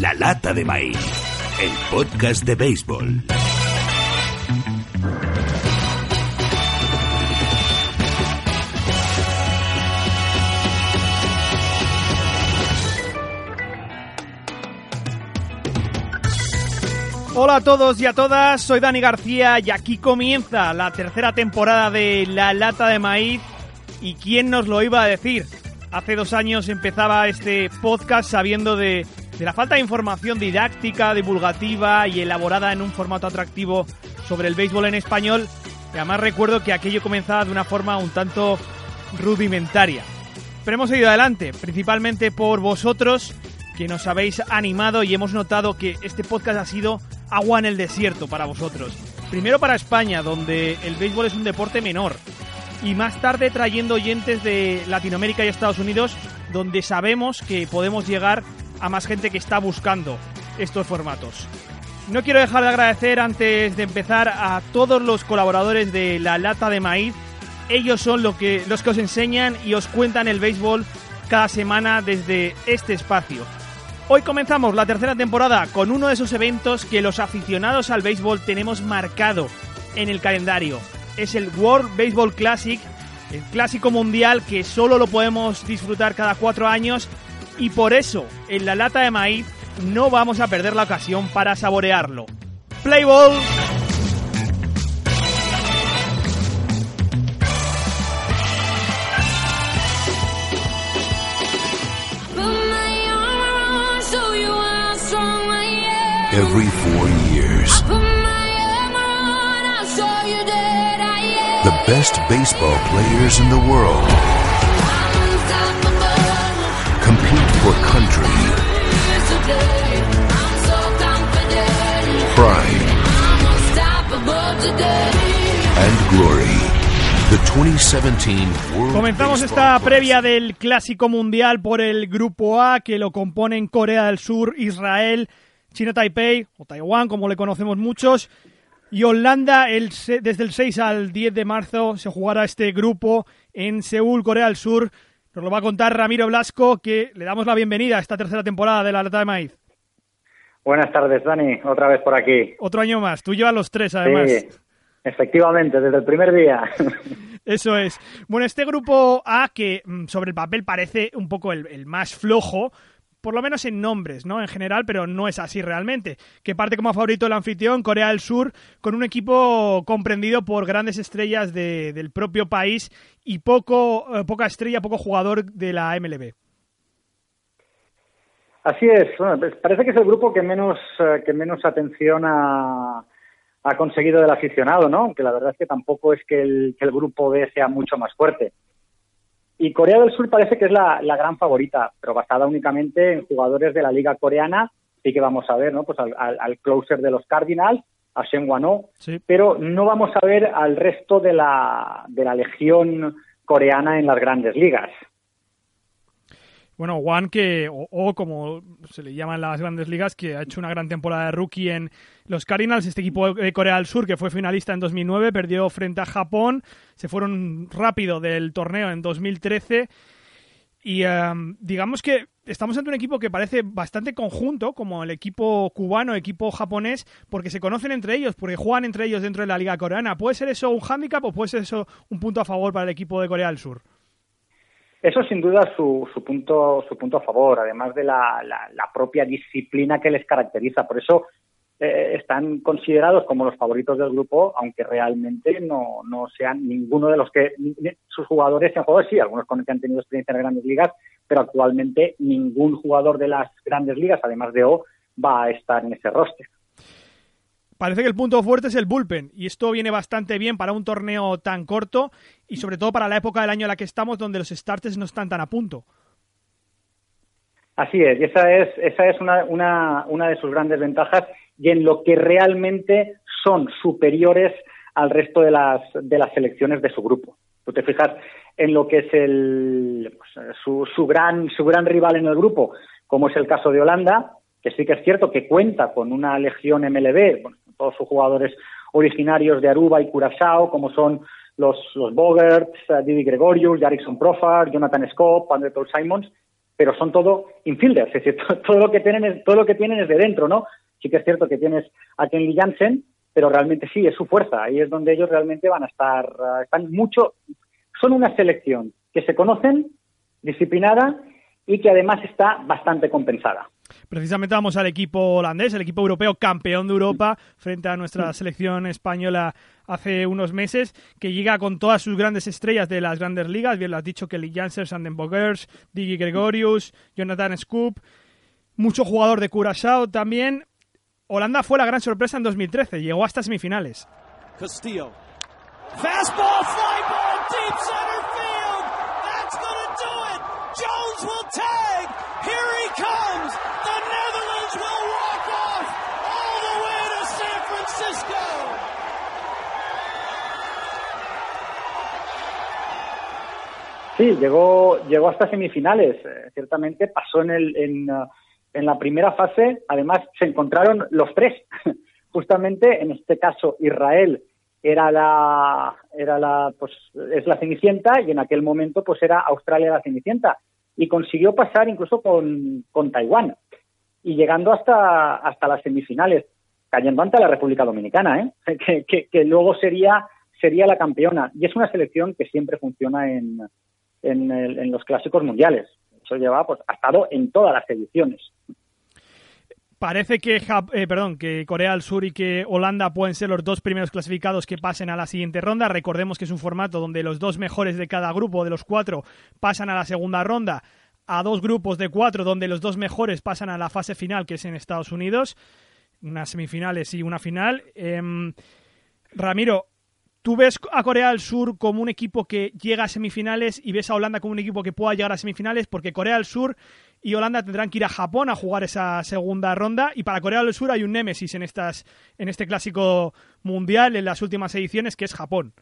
La lata de maíz, el podcast de béisbol. Hola a todos y a todas, soy Dani García y aquí comienza la tercera temporada de La Lata de Maíz. ¿Y quién nos lo iba a decir? Hace dos años empezaba este podcast sabiendo de, de la falta de información didáctica, divulgativa y elaborada en un formato atractivo sobre el béisbol en español. Y además recuerdo que aquello comenzaba de una forma un tanto rudimentaria. Pero hemos seguido adelante, principalmente por vosotros que nos habéis animado y hemos notado que este podcast ha sido agua en el desierto para vosotros. Primero para España, donde el béisbol es un deporte menor. Y más tarde trayendo oyentes de Latinoamérica y Estados Unidos, donde sabemos que podemos llegar a más gente que está buscando estos formatos. No quiero dejar de agradecer antes de empezar a todos los colaboradores de La Lata de Maíz. Ellos son lo que, los que os enseñan y os cuentan el béisbol cada semana desde este espacio. Hoy comenzamos la tercera temporada con uno de esos eventos que los aficionados al béisbol tenemos marcado en el calendario. Es el World Baseball Classic, el clásico mundial que solo lo podemos disfrutar cada cuatro años y por eso en la lata de maíz no vamos a perder la ocasión para saborearlo. Play ball. Every four years, the best baseball players in the world for country, pride, and glory. The 2017 World Comenzamos esta previa del Clásico Mundial por el Grupo A, que lo componen Corea del Sur, Israel, China Taipei, o Taiwán, como le conocemos muchos, y Holanda. El, desde el 6 al 10 de marzo se jugará este grupo en Seúl, Corea del Sur. Nos lo va a contar Ramiro Blasco, que le damos la bienvenida a esta tercera temporada de La Lata de Maíz. Buenas tardes, Dani. Otra vez por aquí. Otro año más. Tú llevas los tres, además. Sí, efectivamente, desde el primer día. Eso es. Bueno, este grupo A, que mm, sobre el papel parece un poco el, el más flojo, por lo menos en nombres, ¿no? En general, pero no es así realmente. Que parte como favorito el anfitrión, Corea del Sur, con un equipo comprendido por grandes estrellas de- del propio país y poco, eh, poca estrella, poco jugador de la MLB. Así es. Bueno, pues parece que es el grupo que menos, eh, que menos atención ha, ha conseguido del aficionado, ¿no? Aunque la verdad es que tampoco es que el, que el grupo B sea mucho más fuerte. Y Corea del Sur parece que es la, la gran favorita, pero basada únicamente en jugadores de la liga coreana. Sí que vamos a ver, ¿no? Pues al, al- al closer de los Cardinals, a Shen Wano, Sí. pero no vamos a ver al resto de la, de la legión coreana en las grandes ligas. Bueno, Juan, que, o, o como se le llama en las grandes ligas, que ha hecho una gran temporada de rookie en los Cardinals, este equipo de Corea del Sur, que fue finalista en 2009, perdió frente a Japón, se fueron rápido del torneo en 2013 y em, digamos que estamos ante un equipo que parece bastante conjunto, como el equipo cubano, equipo japonés, porque se conocen entre ellos, porque juegan entre ellos dentro de la liga coreana. ¿Puede ser eso un hándicap o puede ser eso un punto a favor para el equipo de Corea del Sur? Eso sin duda su, su punto su punto a favor, además de la, la- la propia disciplina que les caracteriza. Por eso eh, están considerados como los favoritos del grupo, aunque realmente no, no sean ninguno de los que sus jugadores sean jugadores, sí, algunos con que han tenido experiencia en grandes ligas, pero actualmente ningún jugador de las grandes ligas, además de O, va a estar en ese roster. Parece que el punto fuerte es el bullpen y esto viene bastante bien para un torneo tan corto y sobre todo para la época del año en la que estamos donde los starters no están tan a punto. Así es, y esa es, esa es una, de sus grandes ventajas y en lo que realmente son superiores al resto de las, de las selecciones de su grupo. Tú te fijas en lo que es el, pues, su, su, gran, su gran rival en el grupo, como es el caso de Holanda, que sí que es cierto que cuenta con una legión MLB, bueno, todos sus jugadores originarios de Aruba y Curazao, como son los, los Bogerts, uh, Didi Gregorius, Jarrison Profar, Jonathan Scott, André Paul Simons, pero son todo infielders, es decir, todo lo que tienen es, todo lo que tienen es de dentro, ¿no? Sí que es cierto que tienes a Kenley Jansen, pero realmente sí, es su fuerza, ahí es donde ellos realmente van a estar, uh, están mucho, son una selección que se conocen, disciplinada y que además está bastante compensada. Precisamente vamos al equipo holandés, el equipo europeo campeón de Europa, frente a nuestra selección española hace unos meses, que llega con todas sus grandes estrellas de las grandes ligas. Bien lo has dicho, Kelly Jansen, Sanden Bogers, Digi Gregorius, Jonathan Scoop, mucho jugador de Curaçao también. Holanda fue la gran sorpresa en 2013, llegó hasta semifinales. Castillo. Fastball, fly Sí, llegó, llegó hasta semifinales. Eh, ciertamente pasó en, el, en, en la primera fase. Además, se encontraron los tres. Justamente, en este caso, Israel era la, era la, pues, es la Cenicienta y en aquel momento, pues, era Australia la Cenicienta. Y consiguió pasar incluso con, con Taiwán. Y llegando hasta, hasta las semifinales, cayendo ante la República Dominicana, ¿eh? que, que, que luego sería, sería la campeona. Y es una selección que siempre funciona en, en, el, en los clásicos mundiales. Eso lleva, pues, ha estado en todas las ediciones. Parece que, eh, perdón, que Corea del Sur y que Holanda pueden ser los dos primeros clasificados que pasen a la siguiente ronda. Recordemos que es un formato donde los dos mejores de cada grupo, de los cuatro, pasan a la segunda ronda, a dos grupos de cuatro, donde los dos mejores pasan a la fase final, que es en Estados Unidos, unas semifinales y una final. Eh, Ramiro, ¿Tú ves a Corea del Sur como un equipo que llega a semifinales y ves a Holanda como un equipo que pueda llegar a semifinales? Porque Corea del Sur y Holanda tendrán que ir a Japón a jugar esa segunda ronda y para Corea del Sur hay un némesis en estas en este clásico mundial en las últimas ediciones que es Japón.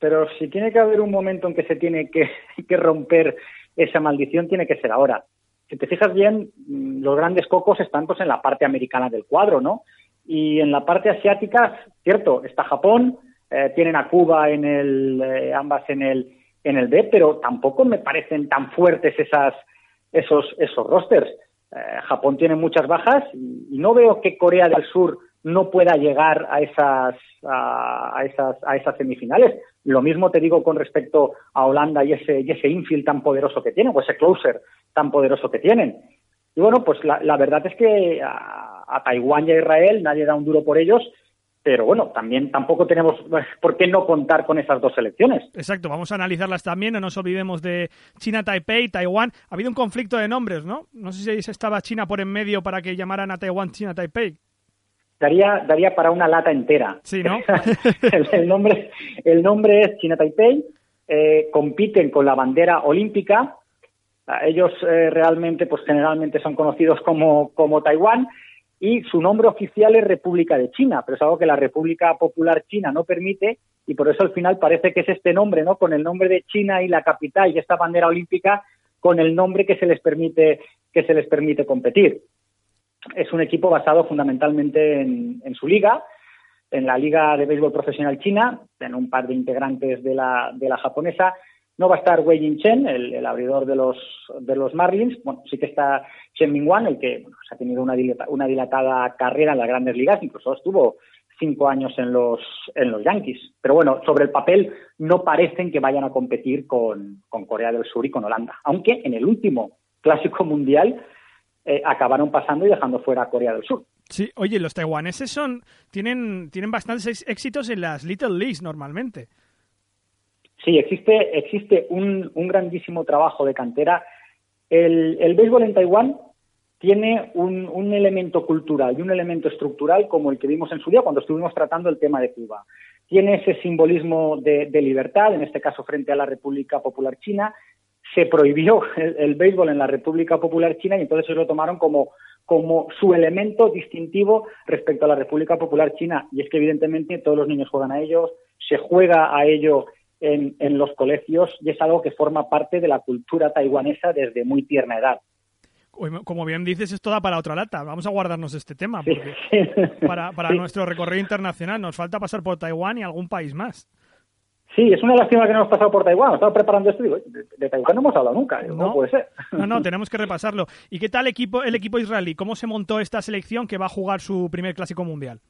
Pero si tiene que haber un momento en que se tiene que, que romper esa maldición, tiene que ser ahora. Si te fijas bien, los grandes cocos están pues en la parte americana del cuadro, ¿no? Y en la parte asiática, cierto, está Japón, eh, tienen a Cuba en el, eh, ambas en el, en el B, pero tampoco me parecen tan fuertes esas, esos, esos rosters. Eh, Japón tiene muchas bajas y, no veo que Corea del Sur no pueda llegar a esas, a, a, esas, a esas semifinales. Lo mismo te digo con respecto a Holanda y ese, y ese infield tan poderoso que tienen, o ese closer tan poderoso que tienen. Y bueno, pues la, la verdad es que a, a Taiwán y a Israel nadie da un duro por ellos pero bueno, también tampoco tenemos por qué no contar con esas dos selecciones. Exacto, vamos a analizarlas también, no nos olvidemos de China, Taipei, Taiwán. Ha habido un conflicto de nombres, ¿no? No sé si estaba China por en medio para que llamaran a Taiwán China, Taipei. Daría, daría para una lata entera. Sí, ¿no? el, el, nombre, el nombre es China Taipei, eh, compiten con la bandera olímpica. Ellos eh, realmente, pues generalmente son conocidos como, como Taiwán y su nombre oficial es República de China, pero es algo que la República Popular China no permite y por eso al final parece que es este nombre, ¿no? Con el nombre de China y la capital y esta bandera olímpica con el nombre que se les permite que se les permite competir. Es un equipo basado fundamentalmente en, su liga, en la Liga de Béisbol Profesional China, en un par de integrantes de la, de la japonesa, no va a estar Wei Jin-chen, el, el, abridor de los, de los Marlins. Bueno, sí que está Chen Mingwan, el que bueno, ha tenido una, dilata, una dilatada carrera en las grandes ligas, incluso estuvo cinco años en los, en los Yankees. Pero bueno, sobre el papel no parecen que vayan a competir con, con Corea del Sur y con Holanda. Aunque en el último clásico mundial eh, acabaron pasando y dejando fuera a Corea del Sur. Sí, oye, los taiwaneses son tienen, tienen bastantes éxitos en las Little Leagues normalmente. Sí, existe, existe un, un grandísimo trabajo de cantera. El, béisbol en Taiwán tiene un, un, elemento cultural y un elemento estructural como el que vimos en su día cuando estuvimos tratando el tema de Cuba. Tiene ese simbolismo de, libertad, en este caso frente a la República Popular China. se prohibió el, béisbol en la República Popular China y entonces se lo tomaron como, como su elemento distintivo respecto a la República Popular China. Y es que evidentemente todos los niños juegan a ellos, se juega a ello en, en los colegios y es algo que forma parte de la cultura taiwanesa desde muy tierna edad como bien dices, esto da para otra lata. Vamos a guardarnos este tema. Para, para nuestro recorrido internacional nos falta pasar por Taiwán y algún país más. Sí, es una lástima que no hemos pasado por Taiwán. Estaba preparando esto y digo, de, Taiwán no hemos hablado nunca. No, puede ser. No, no, tenemos que repasarlo. ¿Y qué tal equipo, el equipo israelí? ¿Cómo se montó esta selección que va a jugar su primer clásico mundial?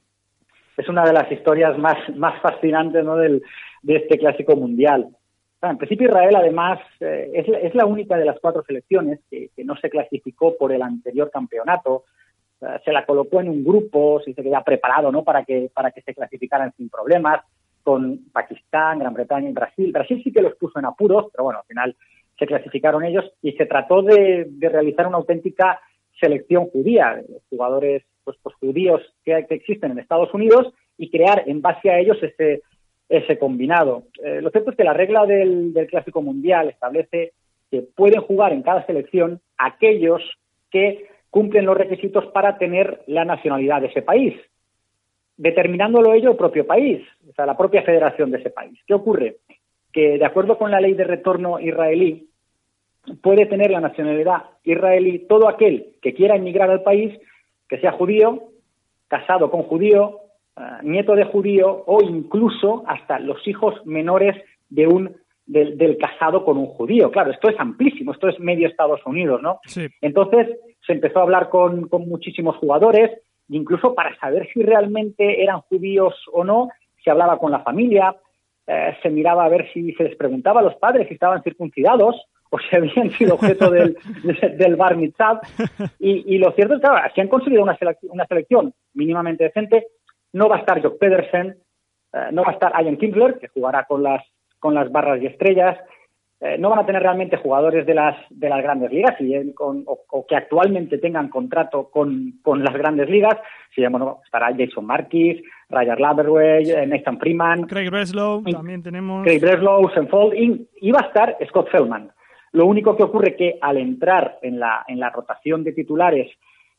Es una de las historias más, más fascinantes ¿no? Del, de este clásico mundial. en principio Israel además eh, es, es, la única de las cuatro selecciones que, no se clasificó por el anterior campeonato. se la colocó en un grupo, se dice que ya preparado ¿no? para, que, para que se clasificaran sin problemas con Pakistán, Gran Bretaña y Brasil. Brasil sí que los puso en apuros, pero bueno, al final se clasificaron ellos y se trató de, realizar una auténtica selección judía, de jugadores pues, pues judíos que, existen en Estados Unidos y crear en base a ellos ese, ese combinado. Eh, lo cierto es que la regla del, del Clásico Mundial establece que pueden jugar en cada selección aquellos que cumplen los requisitos para tener la nacionalidad de ese país determinándolo ello el propio país, o sea, la propia federación de ese país. ¿Qué ocurre? Que de acuerdo con la ley de retorno israelí, puede tener la nacionalidad israelí todo aquel que quiera emigrar al país, que sea judío, casado con judío, eh, nieto de judío o incluso hasta los hijos menores de un del, casado con un judío. Claro, esto es amplísimo, esto es medio Estados Unidos, ¿no? Entonces se empezó a hablar con, con muchísimos jugadores, incluso para saber si realmente eran judíos o no, se hablaba con la familia, eh, se miraba a ver si se les preguntaba a los padres si estaban circuncidados o si habían sido objeto del, del bar mitzvah. Y, lo cierto es que si han conseguido una, una selección mínimamente decente, no va a estar Jock Pedersen, eh, no va a estar Ian Kimbler, que jugará con las, con las barras y estrellas, eh, no van a tener realmente jugadores de las, de las grandes ligas y o, que actualmente tengan contrato con, las grandes ligas. Si, bueno, estará Jason Marquis, Ryder Laberway, eh, Nathan Freeman. Craig Breslow, también tenemos. Craig Breslow, Senfold, y, va a estar Scott Feldman. Lo único que ocurre que al entrar en la, en la rotación de titulares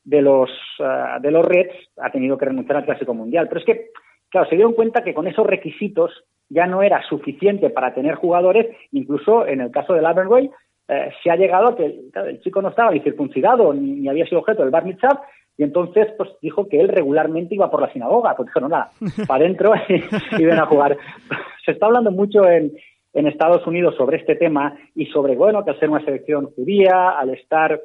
de los, eh, de los Reds ha tenido que renunciar al Clásico Mundial. Pero es que, claro, se dieron cuenta que con esos requisitos ya no era suficiente para tener jugadores, incluso en el caso del Aberway, eh, se ha llegado a que el chico no estaba ni circuncidado ni, había sido objeto del bar mitzvah, y entonces pues dijo que él regularmente iba por la sinagoga, pues dijo, no, nada, para adentro y, ven a jugar. Se está hablando mucho en, en Estados Unidos sobre este tema y sobre, bueno, que al ser una selección judía, al estar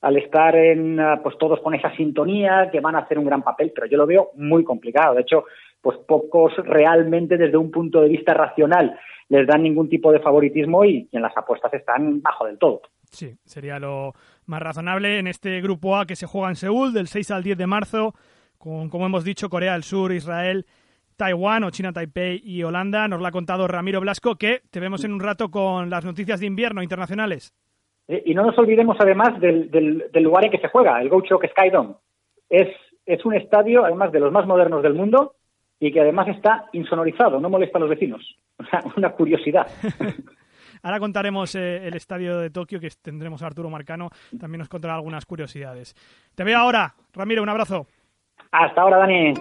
al estar en, pues todos con esa sintonía, que van a hacer un gran papel, pero yo lo veo muy complicado. De hecho, pues pocos realmente desde un punto de vista racional les dan ningún tipo de favoritismo y en las apuestas están bajo del todo. Sí, sería lo más razonable en este grupo A que se juega en Seúl del 6 al 10 de marzo, con, como hemos dicho, Corea del Sur, Israel, Taiwán o China Taipei y Holanda. Nos lo ha contado Ramiro Blasco, que te vemos en un rato con las noticias de invierno internacionales. Eh, y no nos olvidemos además del, del, lugar en que se juega, el Gochok Skydome. Es, es un estadio, además de los más modernos del mundo, y que además está insonorizado, no molesta a los vecinos. Una curiosidad. Ahora contaremos eh, el estadio de Tokio, que tendremos a Arturo Marcano, también nos contará algunas curiosidades. Te veo ahora, Ramiro, un abrazo. Hasta ahora, Dani.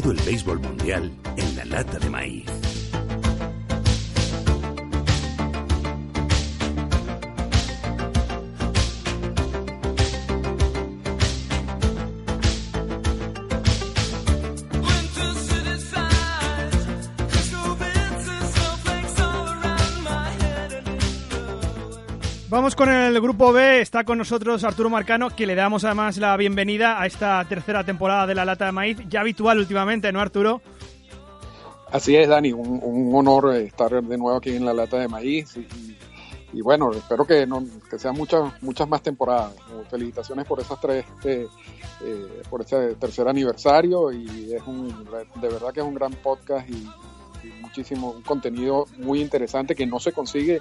Todo el béisbol mundial en la lata de maíz. Vamos con el grupo B, está con nosotros Arturo Marcano, que le damos además la bienvenida a esta tercera temporada de la lata de maíz, ya habitual últimamente, ¿no Arturo? Así es, Dani, un, honor estar de nuevo aquí en la lata de maíz y, bueno, espero que, no, que sean muchas muchas más temporadas. Felicitaciones por esas tres, eh, eh, por ese tercer aniversario y es un, de verdad que es un gran podcast y muchísimo, un contenido muy interesante que no se consigue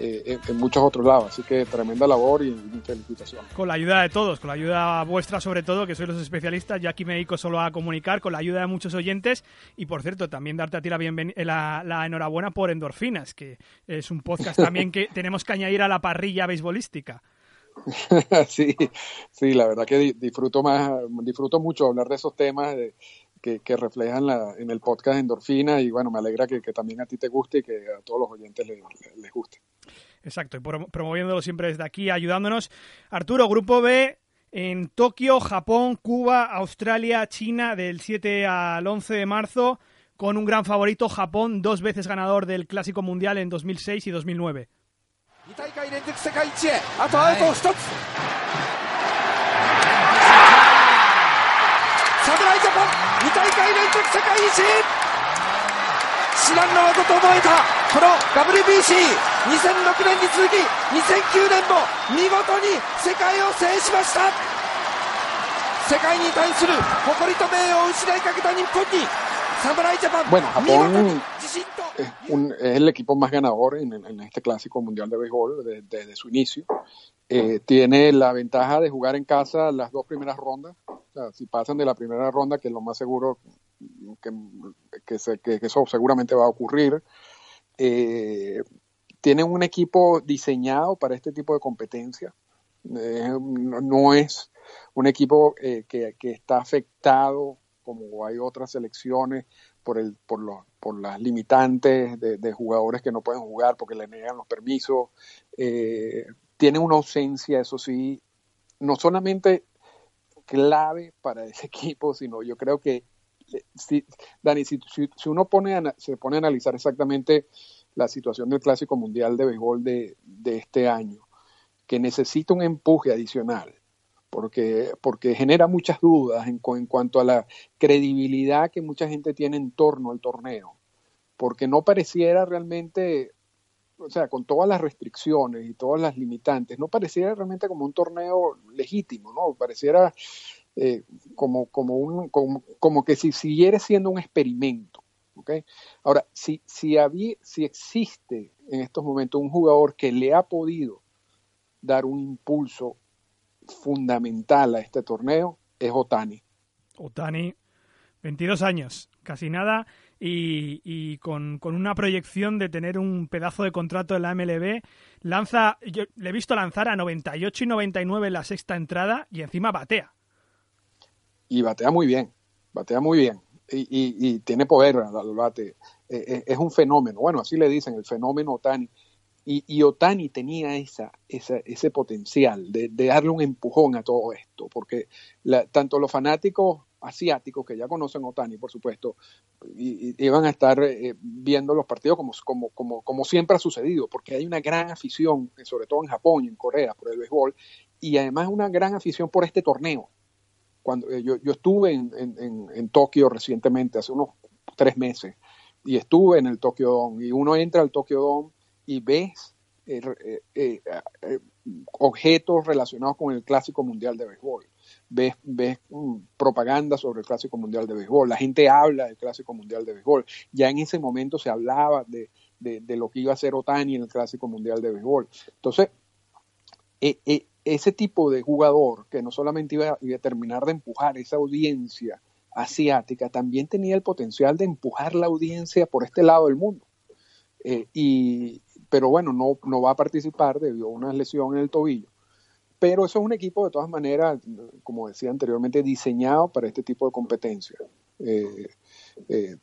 eh, en, muchos otros lados. Así que tremenda labor y, felicitaciones. Con la ayuda de todos, con la ayuda vuestra sobre todo, que sois los especialistas. Yo aquí me dedico solo a comunicar, con la ayuda de muchos oyentes. Y por cierto, también darte a ti la, la, la enhorabuena por Endorfinas, que es un podcast también que tenemos que añadir a la parrilla beisbolística. sí, sí, la verdad que disfruto más, disfruto mucho hablar de esos temas que, reflejan en el podcast Endorfina y bueno, me alegra que, también a ti te guste y que a todos los oyentes les, guste. Exacto, y promoviéndolo siempre desde aquí, ayudándonos. Arturo, Grupo B en Tokio, Japón, Cuba, Australia, China, del 7 al 11 de marzo, con un gran favorito, Japón, dos veces ganador del Clásico Mundial en 2006 y 2009. 2大会連続世界一へあとアウト1つ、はい、侍ジャパン2大会連続世界一至難の技と思えたこの WBC2006 年に続き2009年も見事に世界を制しました世界に対する誇りと名誉を失いかけた日本に Bueno, Japón es, un, es, el equipo más ganador en, en, este clásico mundial de béisbol desde, su inicio. Eh, tiene la ventaja de jugar en casa las dos primeras rondas. O sea, si pasan de la primera ronda, que es lo más seguro que, que, se, que eso seguramente va a ocurrir. Eh, tienen un equipo diseñado para este tipo de competencia. Eh, no, es un equipo eh, que, está afectado como hay otras selecciones por, el, por, los, por las limitantes de, jugadores que no pueden jugar porque le niegan los permisos. Eh, tiene una ausencia, eso sí, no solamente clave para ese equipo, sino yo creo que, si, Dani, si, si, uno pone se pone a analizar exactamente la situación del Clásico Mundial de Béisbol de, de este año, que necesita un empuje adicional porque, porque genera muchas dudas en, en, cuanto a la credibilidad que mucha gente tiene en torno al torneo, porque no pareciera realmente, o sea, con todas las restricciones y todas las limitantes, no pareciera realmente como un torneo legítimo, ¿no? Pareciera eh, como, como, un, como, como, que si siguiera siendo un experimento. ¿Okay? Ahora, si, si, había, si existe en estos momentos un jugador que le ha podido dar un impulso fundamental a este torneo es Otani. Otani, 22 años, casi nada, y, con, una proyección de tener un pedazo de contrato en la MLB. Lanza, yo le he visto lanzar a 98 y 99 en la sexta entrada y encima batea. Y batea muy bien, batea muy bien. Y, tiene poder al bate. E, e, es un fenómeno. Bueno, así le dicen, el fenómeno Otani. Y, Otani tenía esa, ese potencial de, darle un empujón a todo esto, porque tanto los fanáticos asiáticos que ya conocen Otani, por supuesto, iban a estar eh, viendo los partidos como, como, como, como siempre ha sucedido, porque hay una gran afición, sobre todo en Japón y en Corea, por el béisbol, y además una gran afición por este torneo. Cuando eh, yo, yo estuve en, en, en, Tokio recientemente, hace unos tres meses, y estuve en el Tokyo Dome, y uno entra al Tokyo Dome y ves eh, eh, eh, objetos relacionados con el Clásico Mundial de Béisbol. Ves, ves mm, propaganda sobre el Clásico Mundial de Béisbol. La gente habla del Clásico Mundial de Béisbol. Ya en ese momento se hablaba de, lo que iba a hacer Otani en el Clásico Mundial de Béisbol. Entonces, ese tipo de jugador que no solamente iba, iba, a terminar de empujar esa audiencia asiática, también tenía el potencial de empujar la audiencia por este lado del mundo. y, pero bueno, no, no va a participar debido a una lesión en el tobillo. Pero eso es un equipo, de todas maneras, como decía anteriormente, diseñado para este tipo de competencia. Eh, eh,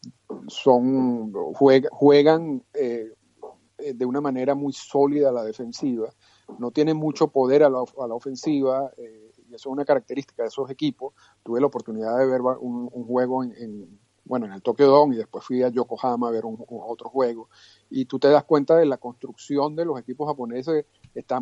son, juegan eh, de una manera muy sólida la defensiva, no tienen mucho poder a la, ofensiva, y eso es una característica de esos equipos. Tuve la oportunidad de ver un, juego en, bueno, en el Tokyo Dome y después fui a Yokohama a ver un, otro juego. Y tú te das cuenta de la construcción de los equipos japoneses está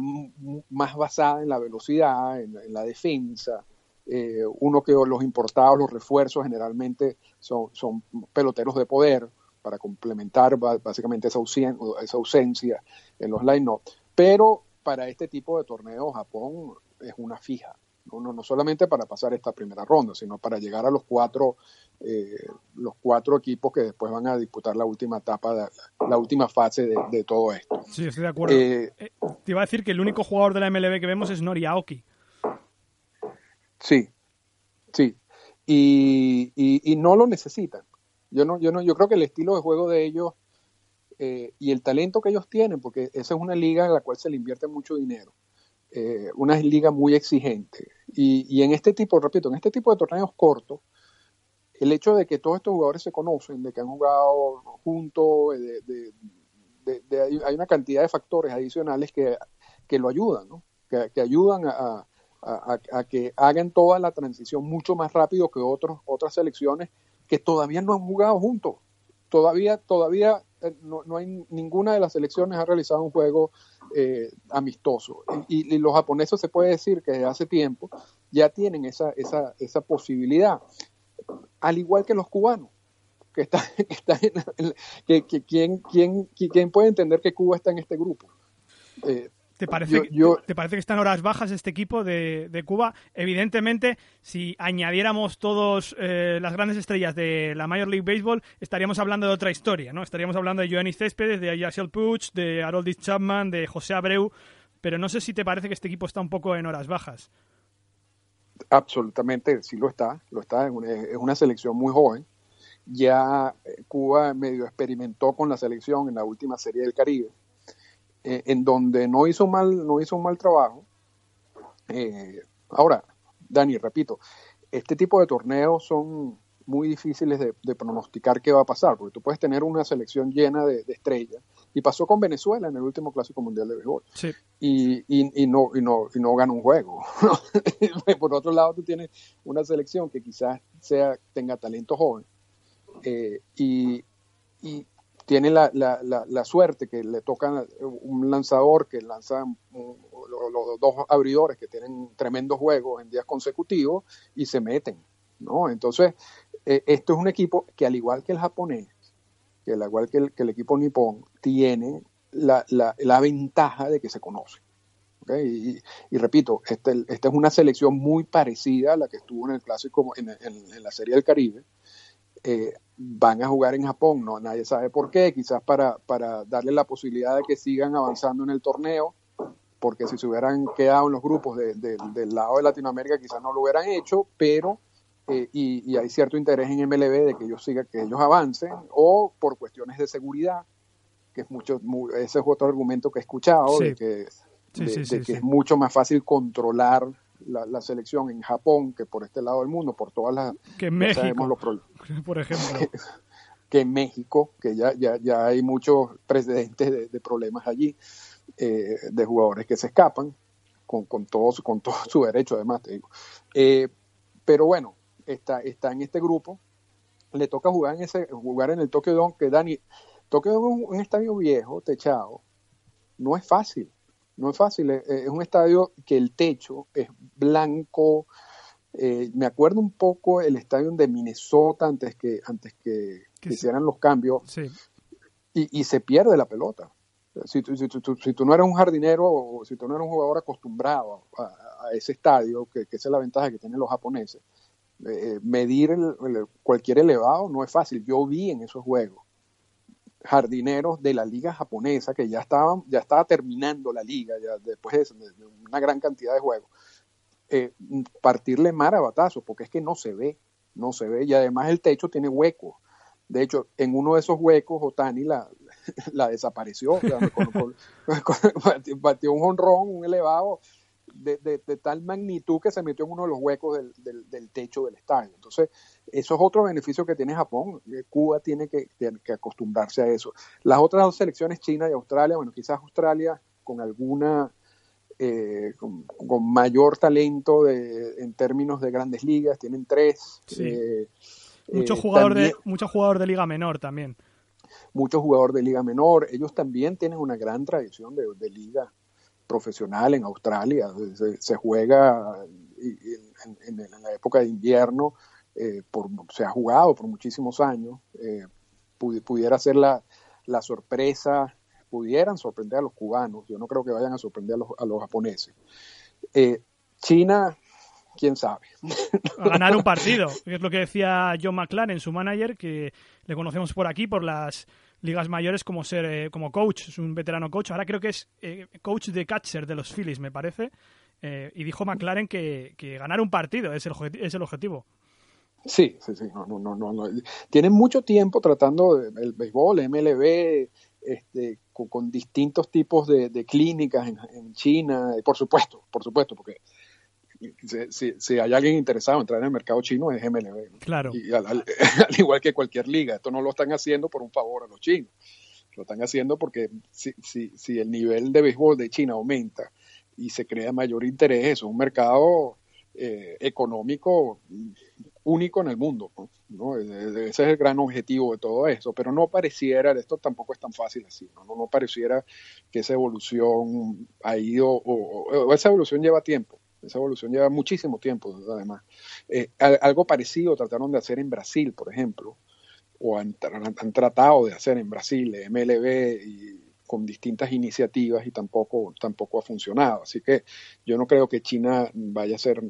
más basada en la velocidad, en, la defensa. Eh, uno que los importados, los refuerzos generalmente son, son peloteros de poder para complementar básicamente esa ausencia, esa ausencia en los line-up. Pero para este tipo de torneos Japón es una fija. no, no, solamente para pasar esta primera ronda, sino para llegar a los cuatro, eh, los cuatro equipos que después van a disputar la última etapa, de, la última fase de, todo esto. Sí, estoy de acuerdo. Eh, eh, te iba a decir que el único jugador de la MLB que vemos es Nori Aoki. Sí, sí. Y, y, no lo necesitan. Yo no, yo no, yo creo que el estilo de juego de ellos y el talento que ellos tienen, porque esa es una liga en la cual se le invierte mucho dinero eh, una liga muy exigente. Y, en este tipo, repito, en este tipo de torneos cortos, el hecho de que todos estos jugadores se conocen, de que han jugado juntos, de, hay una cantidad de factores adicionales que, lo ayudan, ¿no? que, ayudan a, que hagan toda la transición mucho más rápido que otros, otras selecciones que todavía no han jugado juntos. Todavía, todavía eh, no, no hay ninguna de las selecciones ha realizado un juego eh, amistoso. Y, los japoneses se puede decir que desde hace tiempo ya tienen esa, esa, esa posibilidad, al igual que los cubanos. Que, está, que, que, ¿quién, quién, quién puede entender que Cuba está en este grupo? Eh, ¿Te parece, ¿Te parece que están horas bajas este equipo de, Cuba? Evidentemente, si añadiéramos todas eh, las grandes estrellas de la Major League Baseball, estaríamos hablando de otra historia, ¿no? Estaríamos hablando de Joanny Céspedes, de Yasiel Puch, de Haroldis Chapman, de José Abreu, pero no sé si te parece que este equipo está un poco en horas bajas. Absolutamente, sí lo está, lo está, es una selección muy joven. Ya eh, Cuba medio experimentó con la selección en la última serie del Caribe eh, en donde no hizo mal, no hizo un mal trabajo. Eh, ahora, Dani, repito, este tipo de torneos son muy difíciles de, pronosticar qué va a pasar, porque tú puedes tener una selección llena de, estrellas, y pasó con Venezuela en el último Clásico Mundial de Béisbol, y, y, no, y, no, y no gana un juego. Por otro lado, tú tienes una selección que quizás sea, tenga talento joven, eh, y, tiene la, la, la, suerte que le toca un lanzador que lanza los, dos abridores que tienen tremendos juegos en días consecutivos y se meten, ¿no? Entonces, eh, esto es un equipo que al igual que el japonés, que al igual que el, que el equipo nipón, tiene la, la, ventaja de que se conoce. Y, y, repito, este, esta es una selección muy parecida a la que estuvo en el clásico, en, en la Serie del Caribe, eh, van a jugar en Japón, no nadie sabe por qué, quizás para, para darle la posibilidad de que sigan avanzando en el torneo, porque si se hubieran quedado en los grupos del lado de Latinoamérica quizás no lo hubieran hecho, pero eh, y, hay cierto interés en MLB de que ellos sigan, que ellos avancen, o por cuestiones de seguridad, que es mucho, ese es otro argumento que he escuchado, de que, que es mucho más fácil controlar la, selección en Japón que por este lado del mundo, por todas las... Que en México, por ejemplo. Que, en México, que ya, ya, ya hay muchos precedentes de, problemas allí, eh, de jugadores que se escapan, con, con, todo, con todo su derecho además, te digo. Eh, pero bueno, está, está en este grupo, le toca jugar en ese jugar en el Tokyo Dome, que Dani, Tokyo Dome es un estadio viejo, techado, no es fácil no es fácil, eh, es, un estadio que el techo es blanco. Eh, me acuerdo un poco el estadio de Minnesota antes que antes que, hicieran los cambios y, se pierde la pelota. Si tú, si, no eres un jardinero o si tú no eres un jugador acostumbrado a, ese estadio, que, esa es la ventaja que tienen los japoneses, eh, medir cualquier elevado no es fácil. Yo vi en esos juegos jardineros de la liga japonesa que ya estaban, ya estaba terminando la liga, ya después de, una gran cantidad de juegos, eh, partirle mar a batazos, porque es que no se ve, no se ve, y además el techo tiene huecos. De hecho, en uno de esos huecos, Otani la, la desapareció, batió un honrón, un elevado, de, tal magnitud que se metió en uno de los huecos del, del, techo del estadio. Entonces, eso es otro beneficio que tiene Japón. Eh, Cuba tiene que, que, acostumbrarse a eso. Las otras dos selecciones, China y Australia, bueno, quizás Australia con alguna, eh, con, mayor talento de, en términos de grandes ligas, tienen tres. Eh, mucho, jugador de, mucho jugador de liga menor también. Mucho jugador de liga menor. Ellos también tienen una gran tradición de, de liga profesional en Australia. Se, juega en, la época de invierno, eh, por, se ha jugado por muchísimos años. Eh, pudiera ser la, la, sorpresa, pudieran sorprender a los cubanos. Yo no creo que vayan a sorprender a los, a los japoneses. Eh, China, quién sabe. A ganar un partido, que es lo que decía John McLaren, su manager, que le conocemos por aquí, por las ligas mayores como ser eh, como coach, es un veterano coach. Ahora creo que es eh, coach de catcher de los Phillies, me parece. Eh, y dijo McLaren que, ganar un partido es el, es el objetivo. Sí, sí, sí. No, no, no, no, Tienen mucho tiempo tratando el béisbol, MLB, este, con, distintos tipos de, clínicas en, China, por supuesto, por supuesto, porque si, si, hay alguien interesado en entrar en el mercado chino es MLB. Claro. Y al, al, al, igual que cualquier liga, esto no lo están haciendo por un favor a los chinos, lo están haciendo porque si, si, si el nivel de béisbol de China aumenta y se crea mayor interés, es un mercado eh, económico único en el mundo. ¿no? ¿no? Ese es el gran objetivo de todo eso, pero no pareciera, esto tampoco es tan fácil así, no, no, no pareciera que esa evolución ha ido, o, o, esa evolución lleva tiempo, esa evolución lleva muchísimo tiempo además. Eh, algo parecido trataron de hacer en Brasil, por ejemplo, o han, tratado de hacer en Brasil, MLB y con distintas iniciativas y tampoco, tampoco ha funcionado. Así que yo no creo que China vaya a ser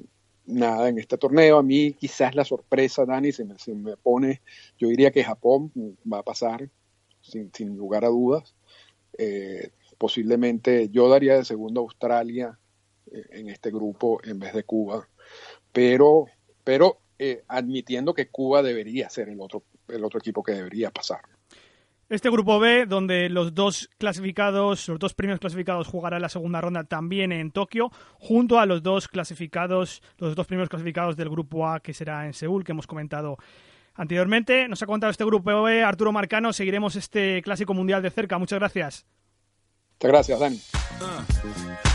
nada en este torneo. A mí quizás la sorpresa, Dani, si me, si me pone, yo diría que Japón va a pasar sin, sin lugar a dudas. Eh, posiblemente yo daría de segundo a Australia en este grupo en vez de Cuba, pero, pero eh, admitiendo que Cuba debería ser el otro, el otro equipo que debería pasar. Este grupo B, donde los dos clasificados, los dos primeros clasificados jugarán la segunda ronda también en Tokio, junto a los dos clasificados, los dos primeros clasificados del grupo A, que será en Seúl, que hemos comentado anteriormente. Nos ha contado este grupo B Arturo Marcano. Seguiremos este clásico mundial de cerca. Muchas gracias. Muchas gracias, Dani. Uh,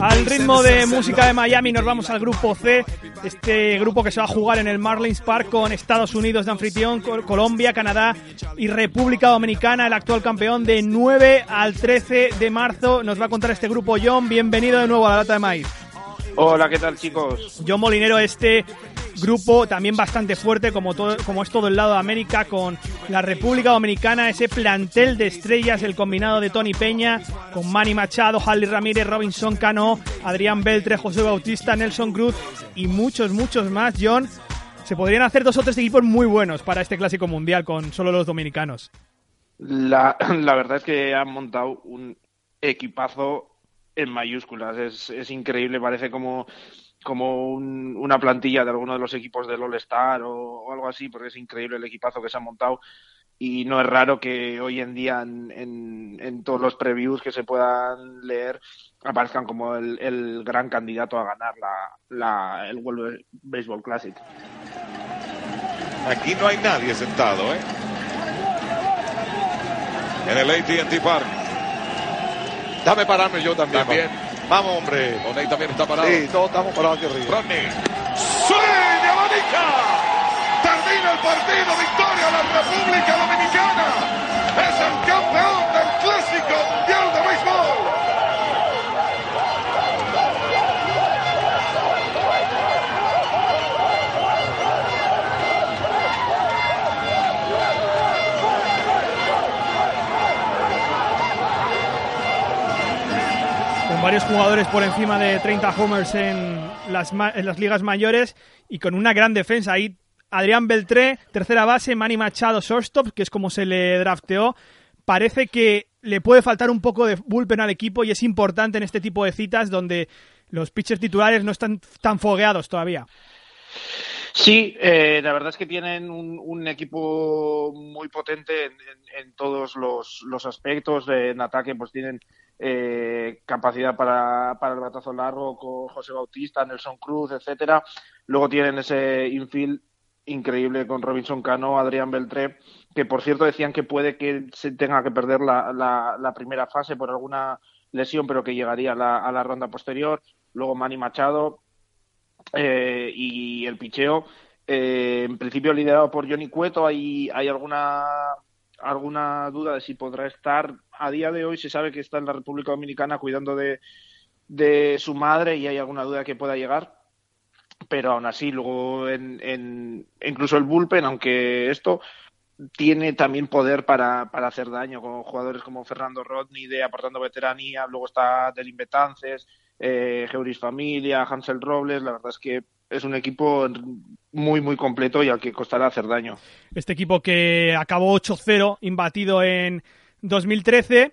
Al ritmo de música de Miami nos vamos al grupo C, este grupo que se va a jugar en el Marlins Park con Estados Unidos de anfitrión, Colombia, Canadá y República Dominicana, el actual campeón de 9 al 13 de marzo. Nos va a contar este grupo John, bienvenido de nuevo a la lata de maíz. Hola, ¿qué tal chicos? John Molinero, este grupo también bastante fuerte como, todo, como es todo el lado de América con la República Dominicana, ese plantel de estrellas, el combinado de Tony Peña con Manny Machado, Harley Ramírez, Robinson Cano, Adrián Beltre, José Bautista, Nelson Cruz y muchos, muchos más, John. Se podrían hacer dos o tres equipos muy buenos para este clásico mundial con solo los dominicanos. La, la verdad es que han montado un equipazo en mayúsculas. Es, es increíble, parece como, como un, una plantilla de alguno de los equipos del All-Star o, o, algo así, porque es increíble el equipazo que se ha montado. Y no es raro que hoy en día en, en, en todos los previews que se puedan leer aparezcan como el, el gran candidato a ganar la, la, el World Baseball Classic. Aquí no hay nadie sentado, ¿eh? En el AT&T Park. Dame pararme yo también. También. Vamos, hombre. Oney también está parado. Sí, todos estamos parados aquí arriba. Rodney. ¡Sueña, abanica! Termina el partido. Victoria de la República Dominicana. Es el campeón del Clásico varios jugadores por encima de 30 homers en las, en las ligas mayores y con una gran defensa. Ahí Adrián Beltré, tercera base, Manny Machado, shortstop, que es como se le drafteó. Parece que le puede faltar un poco de bullpen al equipo y es importante en este tipo de citas donde los pitchers titulares no están tan fogueados todavía. Sí, eh, la verdad es que tienen un, equipo muy potente en, todos los aspectos. En ataque, pues tienen eh, capacidad para, para el batazo largo con José Bautista, Nelson Cruz, etcétera. Luego tienen ese infield increíble con Robinson Cano, Adrián Beltré, que por cierto decían que puede que se tenga que perder la, primera fase por alguna lesión, pero que llegaría a la, a la ronda posterior. Luego Manny Machado eh, y el picheo. Eh, en principio liderado por Johnny Cueto, hay, hay alguna alguna duda de si podrá estar. A día de hoy se sabe que está en la República Dominicana cuidando de, de su madre y hay alguna duda que pueda llegar. Pero aún así, luego en, en incluso el bullpen, aunque esto tiene también poder para, para hacer daño con jugadores como Fernando Rodney de aportando veteranía, luego está Delin Betances, eh, Geuris Familia, Hansel Robles, la verdad es que es un equipo muy, muy completo y al que costará hacer daño. Este equipo que acabó 8-0, imbatido en 2013.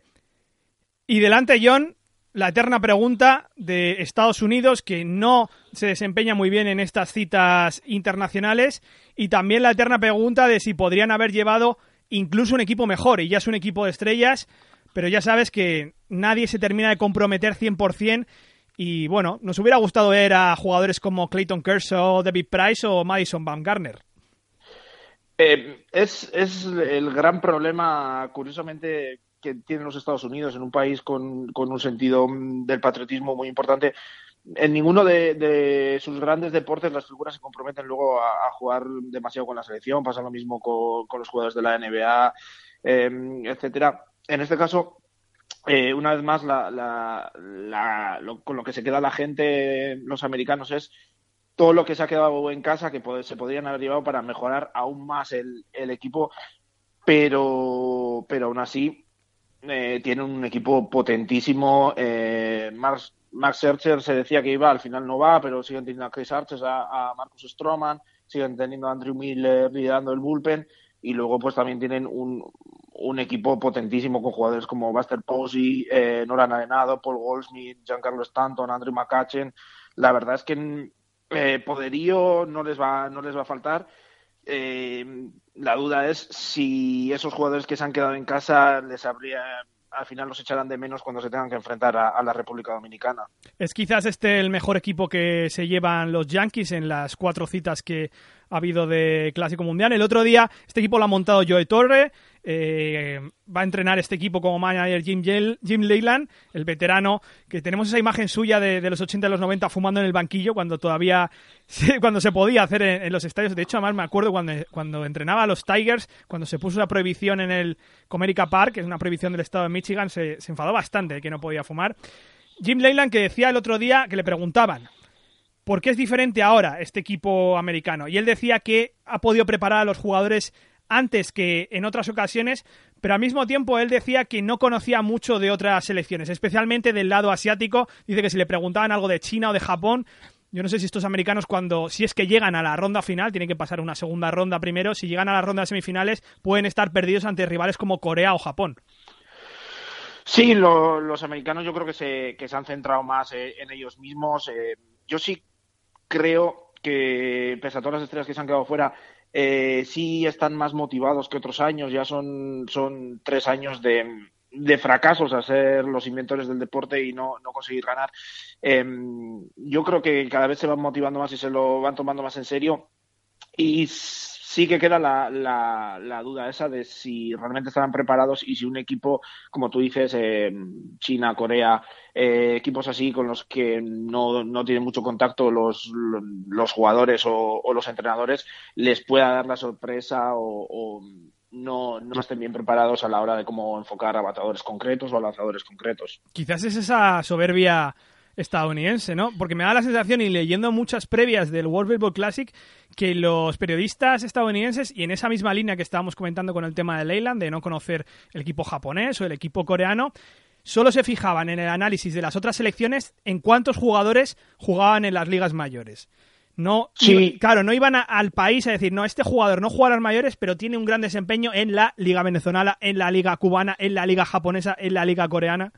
Y delante, John, la eterna pregunta de Estados Unidos, que no se desempeña muy bien en estas citas internacionales, y también la eterna pregunta de si podrían haber llevado incluso un equipo mejor, y ya es un equipo de estrellas, pero ya sabes que nadie se termina de comprometer 100%, y bueno, nos hubiera gustado ver a jugadores como Clayton Kershaw, David Price o Madison Baumgartner. Eh, es, el gran problema, curiosamente, que tienen los Estados Unidos en un país con, un sentido del patriotismo muy importante. En ninguno de, sus grandes deportes las figuras se comprometen luego a, jugar demasiado con la selección. Pasa lo mismo con, los jugadores de la NBA, eh, etcétera. En este caso, eh, una vez más, la, la, lo, con lo que se queda la gente, los americanos, es todo lo que se ha quedado en casa que se podrían haber llevado para mejorar aún más el, equipo, pero, pero aún así eh, tiene un equipo potentísimo. Eh, Max, Max Scherzer se decía que iba, al final no va, pero siguen teniendo a Chris Arches, a, a Marcus Stroman, siguen teniendo a Andrew Miller liderando el bullpen y luego pues también tienen un, un equipo potentísimo con jugadores como Buster Posey, eh, Noran Arenado, Paul Goldsmith, Giancarlo Stanton, Andrew McCutchen. La verdad es que eh, poderío no les va, no les va a faltar. Eh, la duda es si esos jugadores que se han quedado en casa les habría al final los echarán de menos cuando se tengan que enfrentar a, a, la República Dominicana. Es quizás este el mejor equipo que se llevan los Yankees en las cuatro citas que ha habido de Clásico Mundial. El otro día este equipo lo ha montado Joe Torre, eh, va a entrenar este equipo como manager Jim, Jim Leyland, el veterano, que tenemos esa imagen suya de, los 80 y los 90 fumando en el banquillo cuando todavía se, cuando se podía hacer en, los estadios. De hecho, además me acuerdo cuando, cuando entrenaba a los Tigers, cuando se puso la prohibición en el Comerica Park, que es una prohibición del estado de Michigan, se, se enfadó bastante que no podía fumar. Jim Leyland que decía el otro día que le preguntaban ¿por qué es diferente ahora este equipo americano? Y él decía que ha podido preparar a los jugadores antes que en otras ocasiones, pero al mismo tiempo él decía que no conocía mucho de otras selecciones, especialmente del lado asiático. Dice que si le preguntaban algo de China o de Japón, yo no sé si estos americanos cuando, si es que llegan a la ronda final, tienen que pasar una segunda ronda primero, si llegan a la ronda de semifinales, pueden estar perdidos ante rivales como Corea o Japón. Sí, lo, los americanos yo creo que se, que se han centrado más eh, en ellos mismos. Eh, yo sí creo que, pese a todas las estrellas que se han quedado fuera, eh, sí están más motivados que otros años. Ya son, son tres años de, de fracasos a ser los inventores del deporte y no, no conseguir ganar. Eh, yo creo que cada vez se van motivando más y se lo van tomando más en serio. Y sí que queda la, la, la, duda esa de si realmente estarán preparados y si un equipo, como tú dices, eh, China, Corea, eh, equipos así con los que no, no tienen mucho contacto los, los jugadores o, los entrenadores, les pueda dar la sorpresa o, o no, no, estén bien preparados a la hora de cómo enfocar a batadores concretos o a lanzadores concretos. Quizás es esa soberbia estadounidense, ¿no? Porque me da la sensación, y leyendo muchas previas del World Baseball Classic, que los periodistas estadounidenses, y en esa misma línea que estábamos comentando con el tema de Leyland, de no conocer el equipo japonés o el equipo coreano, solo se fijaban en el análisis de las otras selecciones en cuántos jugadores jugaban en las ligas mayores. No, sí. claro, no iban a, al país a decir, no, este jugador no juega a las mayores, pero tiene un gran desempeño en la liga venezolana, en la liga cubana, en la liga japonesa, en la liga coreana.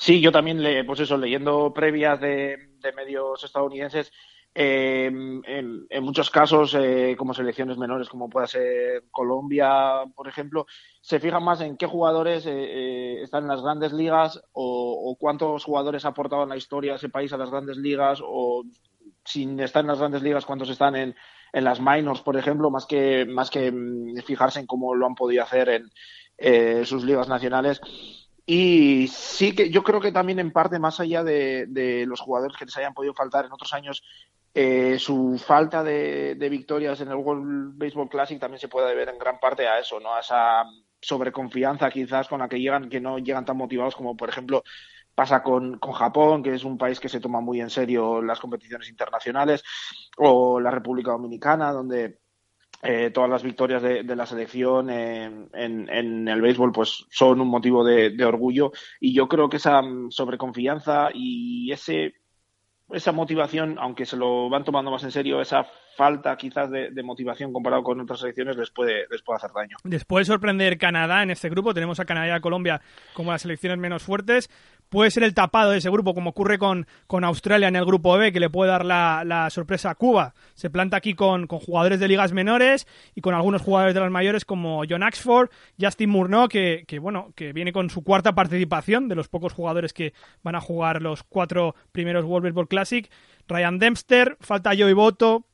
Sí, yo también, le, pues eso, leyendo previas de, medios estadounidenses, eh, en, muchos casos, eh, como selecciones menores, como pueda ser Colombia, por ejemplo, se fijan más en qué jugadores eh, están en las grandes ligas o, o, cuántos jugadores ha aportado en la historia ese país a las grandes ligas o sin estar en las grandes ligas, cuántos están en, en las minors, por ejemplo, más que, más que fijarse en cómo lo han podido hacer en eh, sus ligas nacionales. Y sí que yo creo que también en parte, más allá de, los jugadores que les hayan podido faltar en otros años, eh, su falta de, de, victorias en el World Baseball Classic también se puede deber en gran parte a eso, ¿no? A esa sobreconfianza quizás con la que llegan, que no llegan tan motivados como por ejemplo pasa con, con, Japón, que es un país que se toma muy en serio las competiciones internacionales, o la República Dominicana, donde eh, todas las victorias de, de la selección en, en, el béisbol pues son un motivo de, de, orgullo y yo creo que esa mm, sobreconfianza y ese esa motivación, aunque se lo van tomando más en serio, esa falta quizás de, de, motivación comparado con otras selecciones les puede, les puede hacer daño. Después de sorprender Canadá en este grupo, tenemos a Canadá y a Colombia como las selecciones menos fuertes. Puede ser el tapado de ese grupo, como ocurre con, con Australia en el grupo B, que le puede dar la, la sorpresa a Cuba. Se planta aquí con, con, jugadores de ligas menores y con algunos jugadores de las mayores como John Axford, Justin Murnau, que, que, bueno, que viene con su cuarta participación de los pocos jugadores que van a jugar los cuatro primeros World Baseball Classic. Ryan Dempster, falta Joey Boto,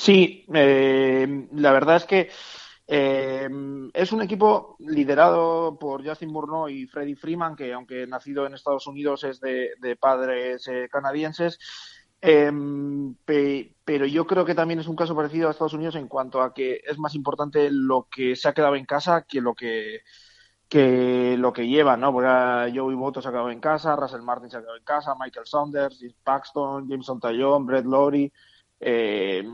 Sí, eh, la verdad es que eh, es un equipo liderado por Justin Murnau y Freddie Freeman, que aunque nacido en Estados Unidos es de, padres eh, canadienses. Eh, pe, pero yo creo que también es un caso parecido a Estados Unidos en cuanto a que es más importante lo que se ha quedado en casa que lo que que lo que lleva, ¿no? Porque Joey Boto se ha quedado en casa, Russell Martin se ha quedado en casa, Michael Saunders, Paxton, Jameson Tallon, Brett Lowry, eh,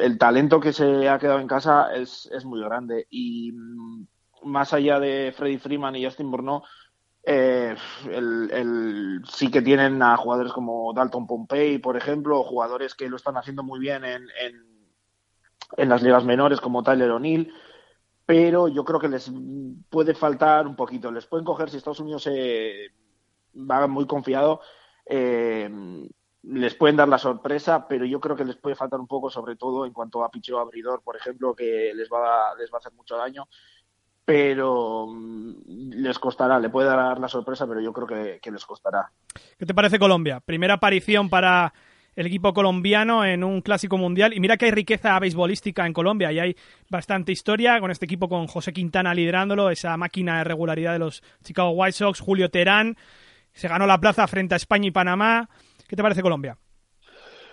el talento que se ha quedado en casa es, es muy grande. Y mm, más allá de Freddy Freeman y Justin Bourneau, eh, el, el, sí que tienen a jugadores como Dalton Pompey, por ejemplo, jugadores que lo están haciendo muy bien en, en, en las ligas menores como Tyler O'Neill, pero yo creo que les puede faltar un poquito. Les pueden coger si Estados Unidos se va muy confiado. Eh, les pueden dar la sorpresa, pero yo creo que les puede faltar un poco, sobre todo en cuanto a picheo abridor, por ejemplo, que les va les va a hacer mucho daño. Pero mm, les costará, le puede dar la sorpresa, pero yo creo que, que les costará. ¿Qué te parece Colombia? Primera aparición para el equipo colombiano en un clásico mundial. Y mira que hay riqueza beisbolística en Colombia y hay bastante historia con este equipo con José Quintana liderándolo, esa máquina de regularidad de los Chicago White Sox, Julio Terán, se ganó la plaza frente a España y Panamá. ¿Qué te parece Colombia?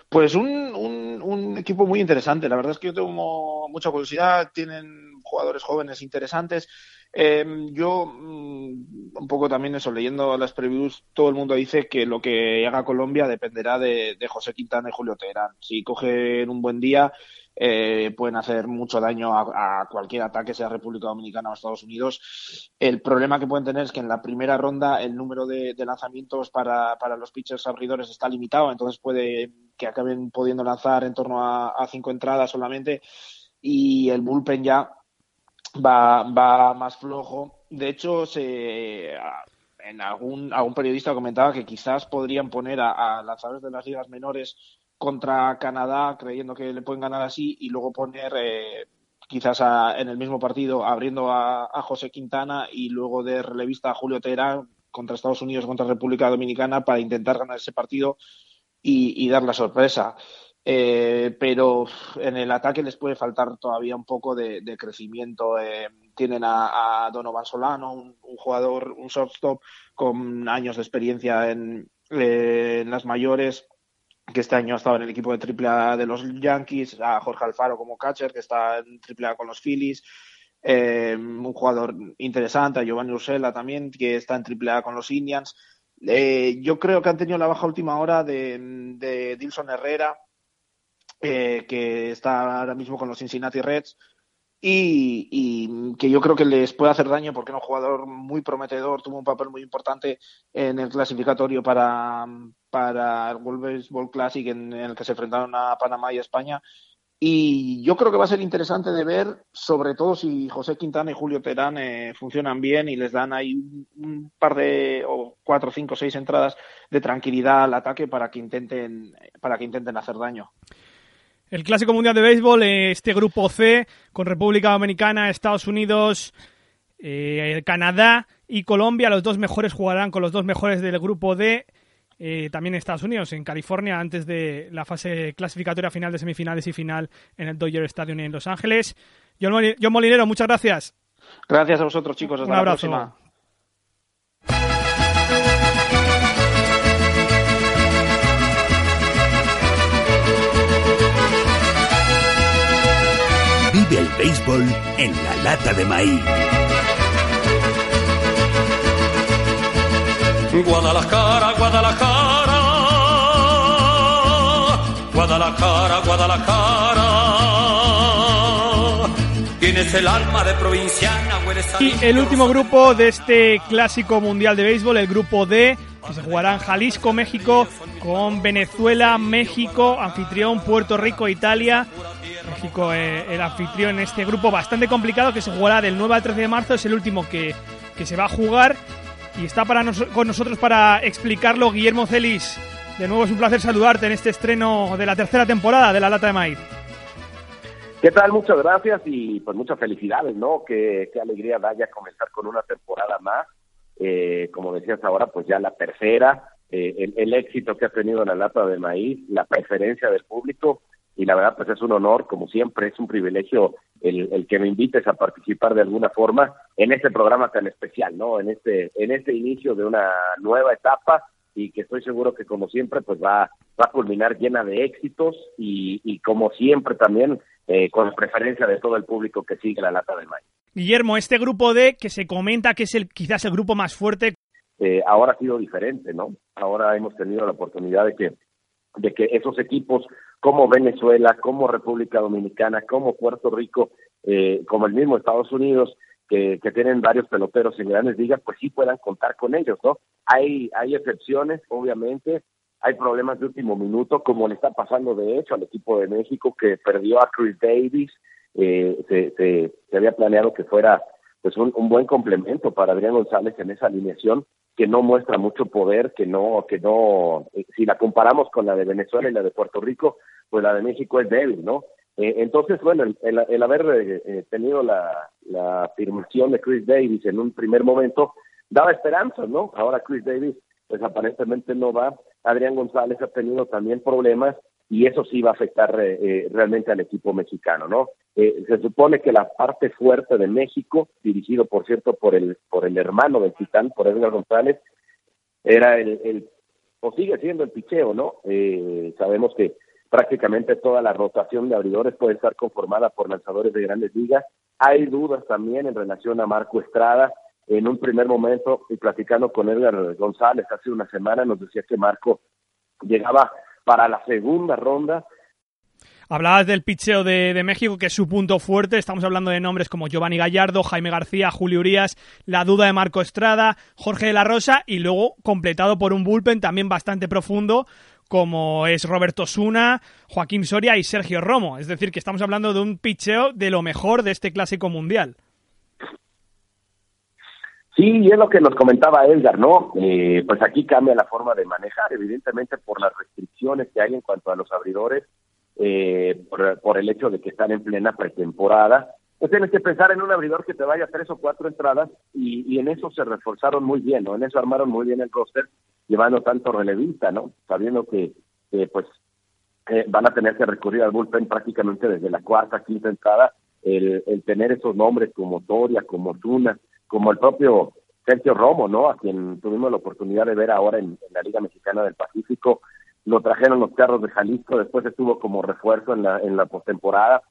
Pues un, un, un, equipo muy interesante. La verdad es que yo tengo mucha curiosidad. Tienen jugadores jóvenes interesantes. Eh, yo, mm, un poco también eso, leyendo las previews, todo el mundo dice que lo que haga Colombia dependerá de, de José Quintana y Julio Teherán. Si cogen un buen día, eh, pueden hacer mucho daño a, cualquier ataque, sea República Dominicana o Estados Unidos. El problema que pueden tener es que en la primera ronda el número de, lanzamientos para, los pitchers abridores está limitado, entonces puede que acaben pudiendo lanzar en torno a, cinco entradas solamente y el bullpen ya va, más flojo. De hecho, se, en algún, algún periodista comentaba que quizás podrían poner a lanzadores de las ligas menores contra Canadá creyendo que le pueden ganar así y luego poner eh, quizás a, en el mismo partido abriendo a, José Quintana y luego de relevista a Julio Teherán contra Estados Unidos contra República Dominicana para intentar ganar ese partido y, dar la sorpresa. Eh, pero en el ataque les puede faltar todavía un poco de, crecimiento. Eh, tienen a, Donovan Solano, un, jugador, un shortstop con años de experiencia en, eh, en las mayores, que este año ha estado en el equipo de AAA de los Yankees, a Jorge Alfaro como catcher, que está en AAA con los Phillies, eh, un jugador interesante, a Giovanni Ursela también, que está en AAA con los Indians. Eh, yo creo que han tenido la baja última hora de, de Dilson Herrera, eh, que está ahora mismo con los Cincinnati Reds, y, y, que yo creo que les puede hacer daño porque era un jugador muy prometedor, tuvo un papel muy importante en el clasificatorio para, para el World Baseball Classic en, el que se enfrentaron a Panamá y a España. Y yo creo que va a ser interesante de ver, sobre todo si José Quintana y Julio Terán eh, funcionan bien y les dan ahí un, un, par de, o cuatro, cinco, seis entradas de tranquilidad al ataque para que intenten, para que intenten hacer daño. El Clásico Mundial de Béisbol, este grupo C, con República Dominicana, Estados Unidos, eh, Canadá y Colombia. Los dos mejores jugarán con los dos mejores del grupo D. Eh, también en Estados Unidos, en California, antes de la fase clasificatoria final de semifinales y final en el Dodger Stadium en Los Ángeles. John, John Molinero, muchas gracias. Gracias a vosotros, chicos. Hasta Un abrazo. la próxima. Vive el béisbol en la lata de maíz. Guadalajara, Guadalajara, Guadalajara, Guadalajara. Tienes el alma de provinciana, Y el último grupo de este clásico mundial de béisbol, el grupo D, que se jugará en Jalisco, México, con Venezuela, México, anfitrión, Puerto Rico, Italia. México, eh, el anfitrión en este grupo bastante complicado que se jugará del 9 al 13 de marzo, es el último que, que se va a jugar y está para con nosotros para explicarlo Guillermo Celis. De nuevo es un placer saludarte en este estreno de la tercera temporada de La Lata de Maíz. ¿Qué tal? Muchas gracias y pues muchas felicidades, ¿no? Qué, qué alegría da ya comenzar con una temporada más. Eh, como decías ahora, pues ya la tercera, eh, el, el, éxito que ha tenido la lata de maíz, la preferencia del público y la verdad pues es un honor, como siempre, es un privilegio el, el, que me invites a participar de alguna forma en este programa tan especial, ¿no? En este, en este inicio de una nueva etapa y que estoy seguro que como siempre pues va, va a culminar llena de éxitos y, y como siempre también eh, con preferencia de todo el público que sigue la lata de maíz. Guillermo, este grupo D que se comenta que es el quizás el grupo más fuerte. Eh, ahora ha sido diferente, ¿no? Ahora hemos tenido la oportunidad de que de que esos equipos como Venezuela, como República Dominicana, como Puerto Rico, eh, como el mismo Estados Unidos, que, tienen varios peloteros en grandes ligas, pues sí puedan contar con ellos, ¿no? Hay, hay excepciones, obviamente, hay problemas de último minuto, como le está pasando de hecho al equipo de México que perdió a Chris Davis, eh, se, se, se, había planeado que fuera pues un, un buen complemento para Adrián González en esa alineación que no muestra mucho poder, que no, que no, eh, si la comparamos con la de Venezuela y la de Puerto Rico, pues la de México es débil, ¿no? Eh, entonces, bueno, el, haber eh, eh, tenido la afirmación de Chris Davis en un primer momento daba esperanza, ¿no? Ahora Chris Davis, pues aparentemente no va. Adrián González ha tenido también problemas y eso sí va a afectar eh, realmente al equipo mexicano, ¿no? Eh, se supone que la parte fuerte de México, dirigido por cierto por el por el hermano del Titán, por Edgar González, era el, el o sigue siendo el picheo, ¿no? Eh, sabemos que prácticamente toda la rotación de abridores puede estar conformada por lanzadores de grandes ligas. Hay dudas también en relación a Marco Estrada. En un primer momento, y platicando con Edgar González hace una semana, nos decía que Marco llegaba para la segunda ronda. Hablabas del picheo de, México, que es su punto fuerte. Estamos hablando de nombres como Giovanni Gallardo, Jaime García, Julio Urias, la duda de Marco Estrada, Jorge de la Rosa y luego completado por un bullpen también bastante profundo como es Roberto Suna, Joaquín Soria y Sergio Romo. Es decir, que estamos hablando de un picheo de lo mejor de este clásico mundial. Sí, y es lo que nos comentaba Edgar, ¿no? Eh, pues aquí cambia la forma de manejar, evidentemente por las restricciones que hay en cuanto a los abridores, eh, por, el hecho de que están en plena pretemporada. Pues tienes que pensar en un abridor que te vaya tres o cuatro entradas y, y en eso se reforzaron muy bien, ¿no? En eso armaron muy bien el roster, llevando tanto relevista, ¿no? Sabiendo que, eh, pues, van a tener que recurrir al bullpen prácticamente desde la cuarta, quinta entrada, el, el tener esos nombres como Toria, como Tuna, como el propio Sergio Romo, ¿no? A quien tuvimos la oportunidad de ver ahora en, la Liga Mexicana del Pacífico. Lo trajeron los carros de Jalisco, después estuvo como refuerzo en la, en la postemporada.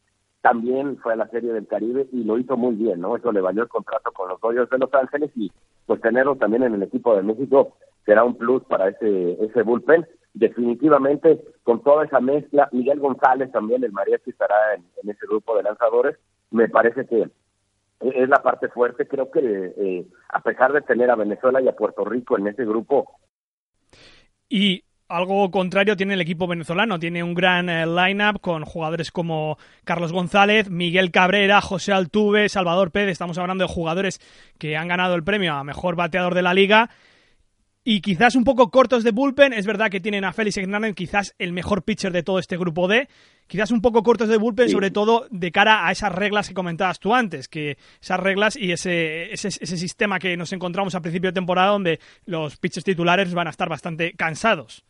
También fue a la Serie del Caribe y lo hizo muy bien, ¿no? Eso le valió el contrato con los Dodgers de Los Ángeles y pues tenerlo también en el equipo de México será un plus para ese, ese bullpen. Definitivamente, con toda esa mezcla, Miguel González también, el mariachi estará en, en ese grupo de lanzadores. Me parece que es la parte fuerte. Creo que eh, a pesar de tener a Venezuela y a Puerto Rico en ese grupo. Y algo contrario tiene el equipo venezolano. Tiene un gran eh, line-up con jugadores como Carlos González, Miguel Cabrera, José Altuve, Salvador Pérez. Estamos hablando de jugadores que han ganado el premio a mejor bateador de la liga. Y quizás un poco cortos de bullpen. Es verdad que tienen a Félix Hernández, quizás el mejor pitcher de todo este grupo D quizás un poco cortos de bullpen, sí. sobre todo de cara a esas reglas que comentabas tú antes, que esas reglas y ese, ese, ese sistema que nos encontramos a principio de temporada donde los pitchers titulares van a estar bastante cansados.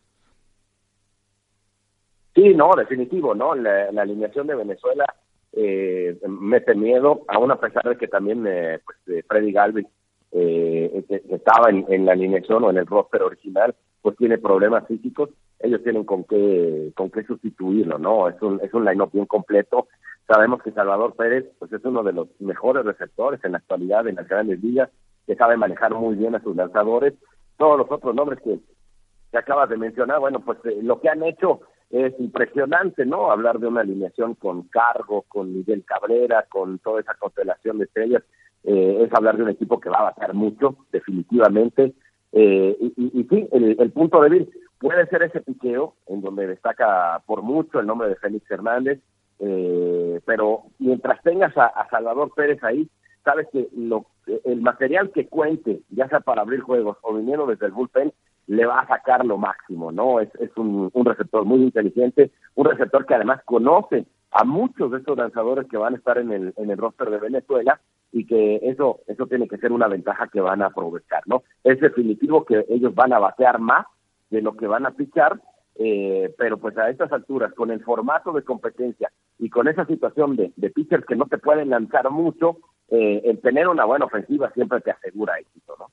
Sí, no, definitivo, ¿no? La, la alineación de Venezuela eh, mete miedo, aún a pesar de que también eh, pues, eh, Freddy Galvin eh, estaba en, en la alineación o en el roster original, pues tiene problemas físicos ellos tienen con qué con qué sustituirlo, ¿no? Es un es un line-up bien completo. Sabemos que Salvador Pérez pues es uno de los mejores receptores en la actualidad en las grandes ligas, que sabe manejar muy bien a sus lanzadores todos los otros nombres que, que acabas de mencionar, bueno, pues eh, lo que han hecho es impresionante, ¿no? Hablar de una alineación con Cargo, con Miguel Cabrera, con toda esa constelación de estrellas, eh, es hablar de un equipo que va a bajar mucho, definitivamente. Eh, y, y, sí, el, el, punto débil puede ser ese piqueo, en donde destaca por mucho el nombre de Félix Hernández, eh, pero mientras tengas a, a, Salvador Pérez ahí, sabes que lo, el material que cuente, ya sea para abrir juegos o viniendo desde el bullpen, le va a sacar lo máximo, ¿no? Es, es un, un receptor muy inteligente, un receptor que además conoce a muchos de estos lanzadores que van a estar en el, en el roster de Venezuela y que eso, eso tiene que ser una ventaja que van a aprovechar, ¿no? Es definitivo que ellos van a batear más de lo que van a pichar, eh, pero pues a estas alturas, con el formato de competencia y con esa situación de, de pitchers que no te pueden lanzar mucho, eh, el tener una buena ofensiva siempre te asegura éxito, ¿no?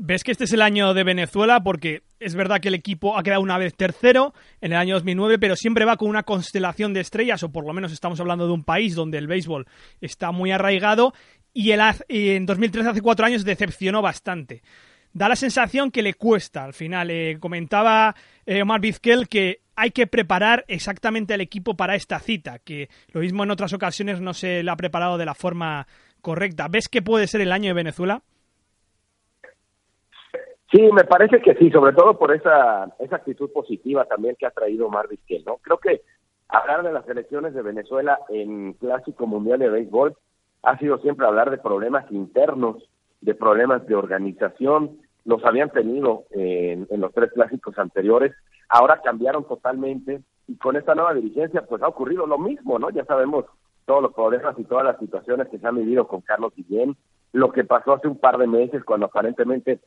¿Ves que este es el año de Venezuela? Porque es verdad que el equipo ha quedado una vez tercero en el año 2009, pero siempre va con una constelación de estrellas, o por lo menos estamos hablando de un país donde el béisbol está muy arraigado, y el, en 2013, hace cuatro años, decepcionó bastante. Da la sensación que le cuesta al final. Eh, comentaba eh, Omar Vizquel que hay que preparar exactamente al equipo para esta cita, que lo mismo en otras ocasiones no se le ha preparado de la forma correcta. ¿Ves que puede ser el año de Venezuela? Sí, me parece que sí, sobre todo por esa, esa actitud positiva también que ha traído Omar Vizquel, ¿no? Creo que hablar de las elecciones de Venezuela en Clásico Mundial de Béisbol ha sido siempre hablar de problemas internos, de problemas de organización, los habían tenido en, en los tres clásicos anteriores, ahora cambiaron totalmente y con esta nueva dirigencia pues ha ocurrido lo mismo, ¿no? Ya sabemos todos los problemas y todas las situaciones que se han vivido con Carlos Guillén, lo que pasó hace un par de meses cuando aparentemente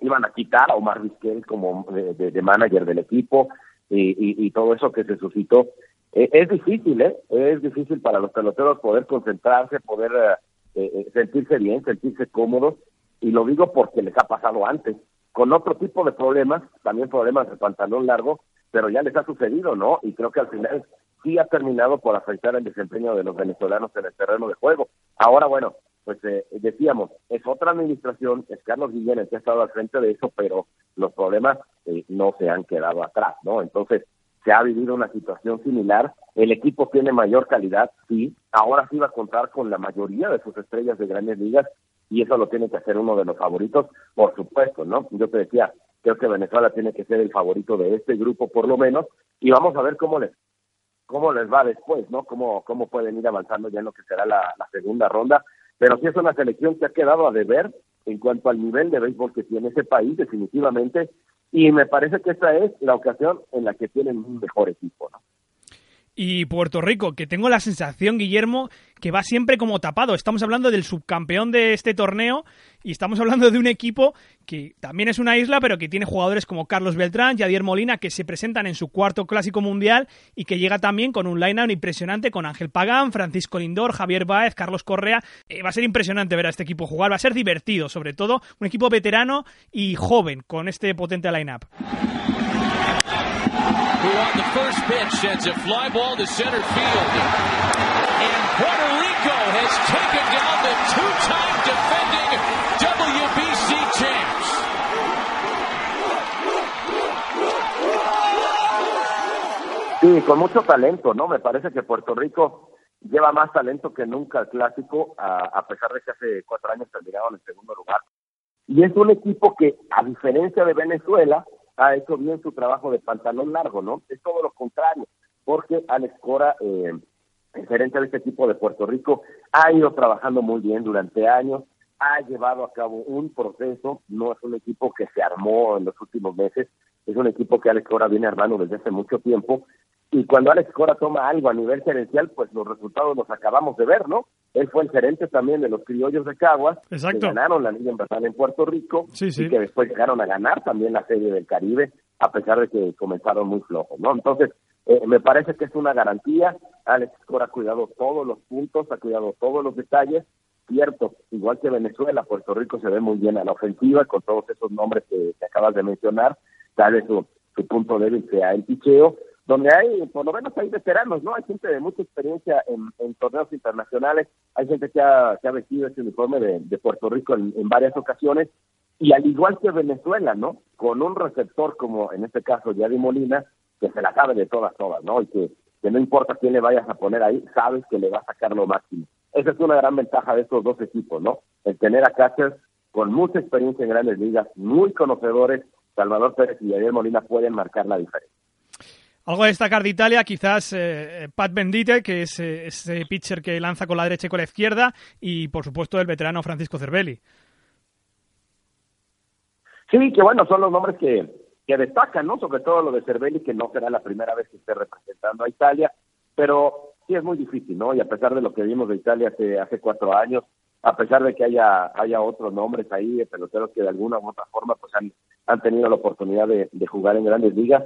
iban a quitar a Omar Vizquel como de, de, de manager del equipo y, todo eso que se suscitó. Eh, es difícil, ¿eh? Es difícil para los peloteros poder concentrarse, poder eh, eh, sentirse bien, sentirse cómodos, y lo digo porque les ha pasado antes, con otro tipo de problemas, también problemas de pantalón largo, pero ya les ha sucedido, ¿no? Y creo que al final sí ha terminado por afectar el desempeño de los venezolanos en el terreno de juego. Ahora, bueno, pues eh, decíamos, es otra administración, es Carlos Guillén el que ha estado al frente de eso, pero los problemas eh, no se han quedado atrás, ¿no? Entonces, se ha vivido una situación similar, el equipo tiene mayor calidad, sí, ahora sí va a contar con la mayoría de sus estrellas de grandes ligas y eso lo tiene que hacer uno de los favoritos, por supuesto, ¿no? Yo te decía, creo que Venezuela tiene que ser el favorito de este grupo por lo menos y vamos a ver cómo les cómo les va después, ¿no? Cómo, cómo pueden ir avanzando ya en lo que será la, la segunda ronda pero sí es una selección que ha quedado a deber en cuanto al nivel de béisbol que tiene ese país, definitivamente, y me parece que esta es la ocasión en la que tienen un mejor equipo, ¿no? Y Puerto Rico, que tengo la sensación, Guillermo, que va siempre como tapado. Estamos hablando del subcampeón de este torneo y estamos hablando de un equipo que también es una isla, pero que tiene jugadores como Carlos Beltrán, Yadier Molina, que se presentan en su cuarto clásico mundial y que llega también con un line-up impresionante con Ángel Pagán, Francisco Lindor, Javier Báez, Carlos Correa. Eh, va a ser impresionante ver a este equipo jugar, va a ser divertido, sobre todo un equipo veterano y joven con este potente line-up. Who on the first pitch sends a fly ball to center field. And Puerto Rico has taken down the two-time defending WBC champs. Sí, con mucho talento, ¿no? Me parece que Puerto Rico lleva más talento que nunca al clásico, a, a pesar de que hace cuatro años terminaron en segundo lugar. Y es un equipo que, a diferencia de Venezuela, ha hecho bien su trabajo de pantalón largo, ¿no? Es todo lo contrario, porque Alex Cora, eh, el gerente de este equipo de Puerto Rico, ha ido trabajando muy bien durante años, ha llevado a cabo un proceso, no es un equipo que se armó en los últimos meses, es un equipo que Alex Cora viene armando desde hace mucho tiempo, y cuando Alex Cora toma algo a nivel gerencial, pues los resultados los acabamos de ver, ¿no? Él fue el gerente también de los criollos de Caguas, Exacto. que ganaron la Liga Invernal en Puerto Rico Sí, sí. y que después llegaron a ganar también la Serie del Caribe, a pesar de que comenzaron muy flojos, ¿no? Entonces, eh, me parece que es una garantía. Alex Cora ha cuidado todos los puntos, ha cuidado todos los detalles. Cierto, igual que Venezuela, Puerto Rico se ve muy bien a la ofensiva con todos esos nombres que, que acabas de mencionar. Tal vez su, su punto débil sea el picheo, donde hay, por lo menos hay veteranos, ¿no? Hay gente de mucha experiencia en, torneos internacionales, hay gente que ha, vestido ese uniforme de, Puerto Rico en, en, varias ocasiones, y al igual que Venezuela, ¿no? Con un receptor como en este caso Yadi Molina, que se la sabe de todas, todas, ¿no? Y que, que no importa quién le vayas a poner ahí, sabes que le va a sacar lo máximo. Esa es una gran ventaja de estos dos equipos, ¿no? El tener a catchers con mucha experiencia en grandes ligas, muy conocedores, Salvador Pérez y Yadier Molina pueden marcar la diferencia. Algo a destacar de Italia, quizás eh, Pat Bendite, que es eh, ese pitcher que lanza con la derecha y con la izquierda, y por supuesto el veterano Francisco Cervelli. Sí, que bueno, son los nombres que, que destacan, ¿no? Sobre todo lo de Cervelli, que no será la primera vez que esté representando a Italia, pero sí es muy difícil, ¿no? Y a pesar de lo que vimos de Italia hace, cuatro años, a pesar de que haya, haya otros nombres ahí de peloteros que de alguna u otra forma pues han, han tenido la oportunidad de jugar en grandes ligas,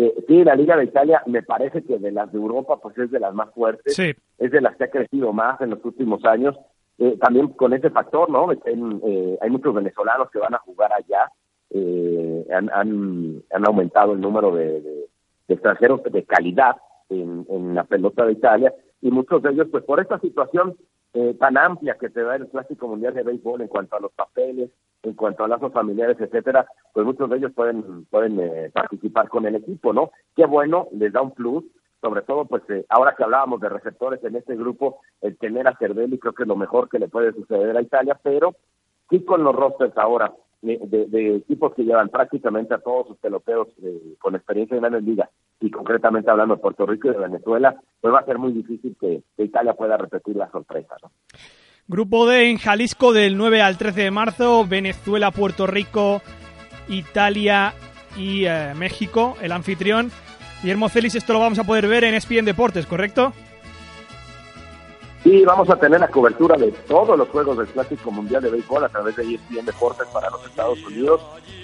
eh, sí, la Liga de Italia me parece que de las de Europa pues es de las más fuertes, es de las que ha crecido más en los últimos años, eh, también con ese factor, ¿no? Eh, hay muchos venezolanos que van a jugar allá, eh, han, han, han, aumentado el número de, de, de extranjeros de calidad en, en, la pelota de Italia. Y muchos de ellos, pues por esta situación eh, tan amplia que te da el Clásico Mundial de Béisbol en cuanto a los papeles, en cuanto a lazos familiares, etcétera, pues muchos de ellos pueden pueden eh, participar con el equipo, ¿no? Qué bueno, les da un plus, sobre todo pues eh, ahora que hablábamos de receptores en este grupo, el tener a Cervelli creo que es lo mejor que le puede suceder a Italia, pero sí con los rosters ahora de, equipos que llevan prácticamente a todos sus peloteos eh, con experiencia en grandes ligas y concretamente hablando de Puerto Rico y de Venezuela, pues va a ser muy difícil que, que Italia pueda repetir la sorpresa. ¿no? Grupo D en Jalisco del 9 al 13 de marzo, Venezuela, Puerto Rico, Italia y eh, México, el anfitrión. Guillermo Celis, esto lo vamos a poder ver en ESPN Deportes, ¿correcto? Sí, vamos a tener la cobertura de todos los juegos del Clásico Mundial de Béisbol a través de ESPN Deportes para los Estados Unidos,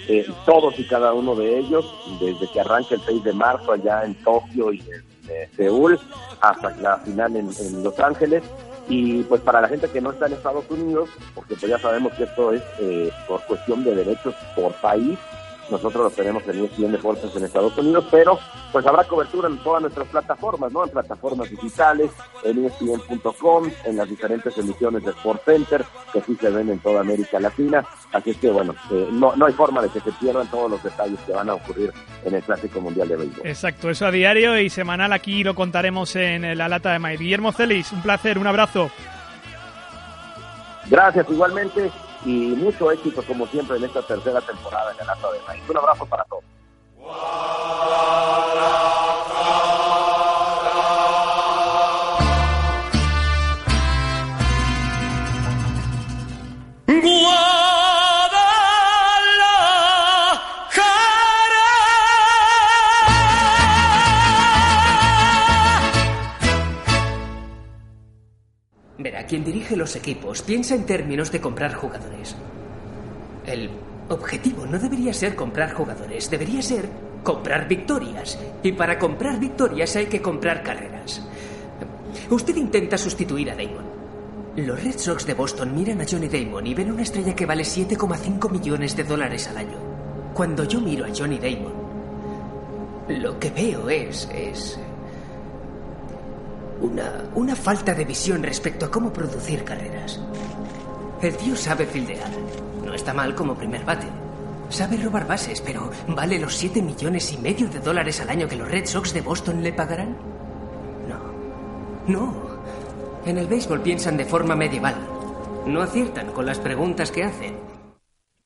eh, todos y cada uno de ellos, desde que arranca el 6 de marzo allá en Tokio y en eh, Seúl hasta la final en, Los Ángeles. Y pues para la gente que no está en Estados Unidos, porque pues ya sabemos que esto es eh, por cuestión de derechos por país, nosotros lo tenemos en ESPN Deportes en Estados Unidos, pero pues habrá cobertura en todas nuestras plataformas, ¿no? En plataformas digitales, en ESPN.com, en las diferentes emisiones de Sport Center, que sí se ven en toda América Latina. Así es que, bueno, eh, no, no hay forma de que se pierdan todos los detalles que van a ocurrir en el Clásico Mundial de Béisbol. Exacto, eso a diario y semanal aquí lo contaremos en la lata de May. Guillermo Celis, un placer, un abrazo. Gracias, igualmente y mucho éxito como siempre en esta tercera temporada en el Lata de Maíz. Un abrazo para todos. Verá, quien dirige los equipos piensa en términos de comprar jugadores. El objetivo no debería ser comprar jugadores, debería ser comprar victorias. Y para comprar victorias hay que comprar carreras. Usted intenta sustituir a Damon. Los Red Sox de Boston miran a Johnny Damon y ven una estrella que vale 7,5 millones de dólares al año. Cuando yo miro a Johnny Damon, lo que veo es. es. Una, una falta de visión respecto a cómo producir carreras. El tío sabe fildear. No está mal como primer bate. Sabe robar bases, pero ¿vale los 7 millones y medio de dólares al año que los Red Sox de Boston le pagarán? No. No. En el béisbol piensan de forma medieval. No aciertan con las preguntas que hacen.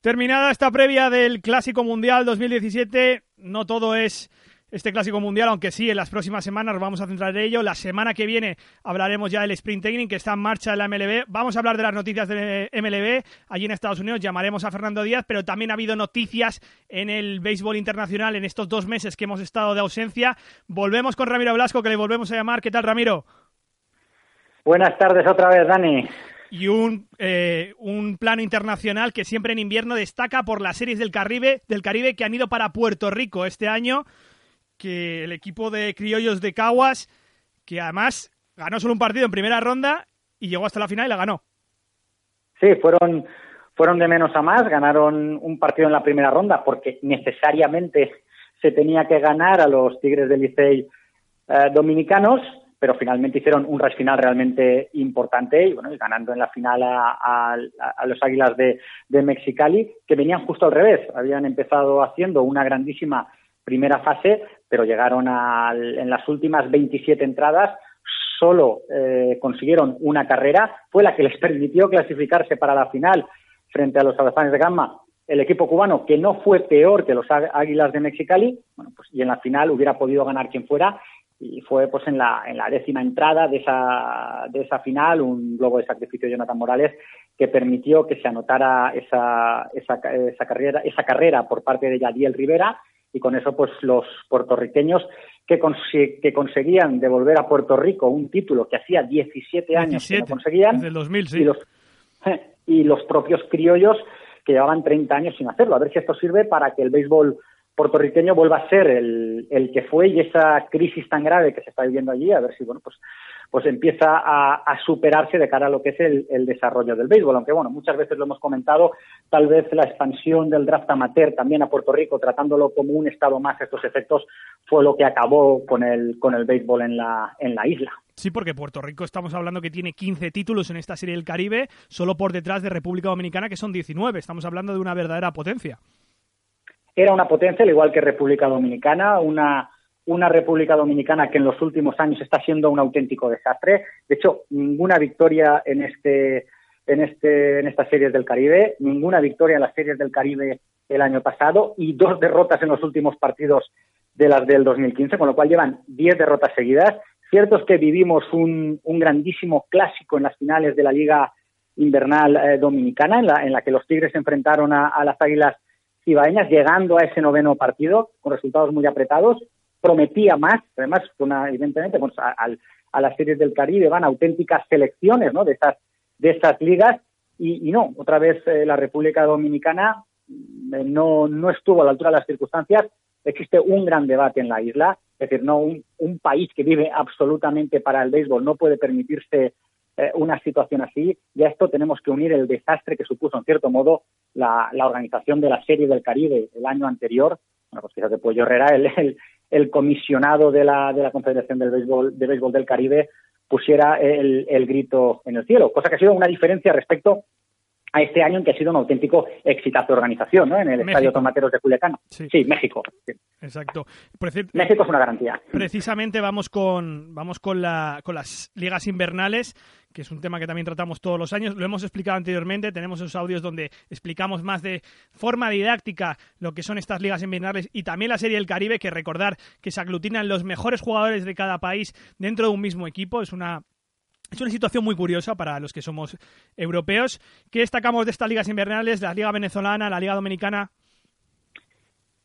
Terminada esta previa del Clásico Mundial 2017, no todo es este Clásico Mundial, aunque sí, en las próximas semanas nos vamos a centrar en ello. La semana que viene hablaremos ya del Sprint Training que está en marcha en la MLB. Vamos a hablar de las noticias de MLB allí en Estados Unidos. Llamaremos a Fernando Díaz, pero también ha habido noticias en el béisbol internacional en estos dos meses que hemos estado de ausencia. Volvemos con Ramiro Blasco, que le volvemos a llamar. ¿Qué tal, Ramiro? Buenas tardes otra vez, Dani y un, eh, un plano internacional que siempre en invierno destaca por las series del Caribe, del Caribe que han ido para Puerto Rico este año que el equipo de criollos de Caguas, que además ganó solo un partido en primera ronda y llegó hasta la final y la ganó. Sí, fueron, fueron de menos a más, ganaron un partido en la primera ronda porque necesariamente se tenía que ganar a los Tigres del Licey eh, dominicanos pero finalmente hicieron un res final realmente importante y bueno, ganando en la final a, los Águilas de, de, Mexicali, que venían justo al revés, habían empezado haciendo una grandísima primera fase, pero llegaron a, en las últimas 27 entradas, solo eh, consiguieron una carrera, fue la que les permitió clasificarse para la final frente a los Alazanes de Gamma, el equipo cubano, que no fue peor que los Águilas de Mexicali, bueno, pues y en la final hubiera podido ganar quien fuera, y fue pues en la, en la décima entrada de esa, de esa final un globo de sacrificio de Jonathan Morales que permitió que se anotara esa, esa, esa, carrera, esa carrera por parte de Yadiel Rivera y con eso pues los puertorriqueños que, que conseguían devolver a Puerto Rico un título que hacía 17 años que no conseguían desde el 2000, y, los, y los propios criollos que llevaban 30 años sin hacerlo. A ver si esto sirve para que el béisbol puertorriqueño vuelva a ser el, el, que fue y esa crisis tan grave que se está viviendo allí, a ver si bueno pues pues empieza a, superarse de cara a lo que es el, desarrollo del béisbol. Aunque bueno, muchas veces lo hemos comentado, tal vez la expansión del draft amateur también a Puerto Rico, tratándolo como un estado más estos efectos, fue lo que acabó con el con el béisbol en la en la isla. Sí, porque Puerto Rico estamos hablando que tiene 15 títulos en esta serie del Caribe, solo por detrás de República Dominicana, que son 19. Estamos hablando de una verdadera potencia era una potencia, al igual que República Dominicana, una, una República Dominicana que en los últimos años está siendo un auténtico desastre. De hecho, ninguna victoria en este en este en estas series del Caribe, ninguna victoria en las series del Caribe el año pasado y dos derrotas en los últimos partidos de las del 2015, con lo cual llevan diez derrotas seguidas. Cierto es que vivimos un, grandísimo clásico en las finales de la Liga Invernal eh, Dominicana, en la, en la que los Tigres se enfrentaron a las Águilas cibaeñas llegando a ese noveno partido con resultados muy apretados. Prometía más, además, una, evidentemente, pues, a, a, las series del Caribe van auténticas selecciones ¿no? de, estas, de estas ligas y, no, otra vez eh, la República Dominicana eh, no, no estuvo a la altura de las circunstancias. Existe un gran debate en la isla, es decir, no un, un país que vive absolutamente para el béisbol no puede permitirse eh, una situación así y a esto tenemos que unir el desastre que supuso, en cierto modo, la, organización de la Serie del Caribe el año anterior. Bueno, pues fíjate, pues Herrera, el, comisionado de la, de la Confederación del Béisbol, de Béisbol del Caribe, pusiera el, el grito en el cielo, cosa que ha sido una diferencia respecto a este año en que ha sido un auténtico exitazo de organización, ¿no? En el Estadio Tomateros de Culiacán. Sí, México. Exacto. México es una garantía. Precisamente vamos con vamos con la con las ligas invernales, que es un tema que también tratamos todos los años. Lo hemos explicado anteriormente, tenemos esos audios donde explicamos más de forma didáctica lo que son estas ligas invernales y también la Serie del Caribe, que recordar que se aglutinan los mejores jugadores de cada país dentro de un mismo equipo, es una es una situación muy curiosa para los que somos europeos. ¿Qué destacamos de estas ligas invernales, la Liga Venezolana, la Liga Dominicana?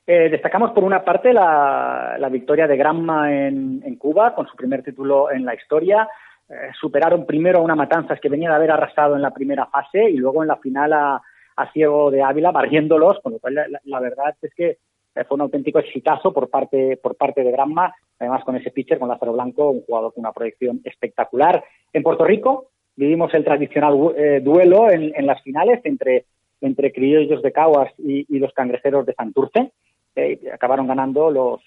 Eh, destacamos por una parte la, victoria de Granma en, Cuba con su primer título en la historia. Eh, superaron primero a una Matanzas que venía de haber arrasado en la primera fase y luego en la final a, Ciego de Ávila barriéndolos, con lo cual la verdad es que fue un auténtico exitazo por parte, por parte de Granma, además con ese pitcher, con Lázaro Blanco, un jugador con una proyección espectacular. En Puerto Rico vivimos el tradicional eh, duelo en, las finales entre, entre criollos de Caguas y, los cangrejeros de Santurce. Eh, acabaron ganando los,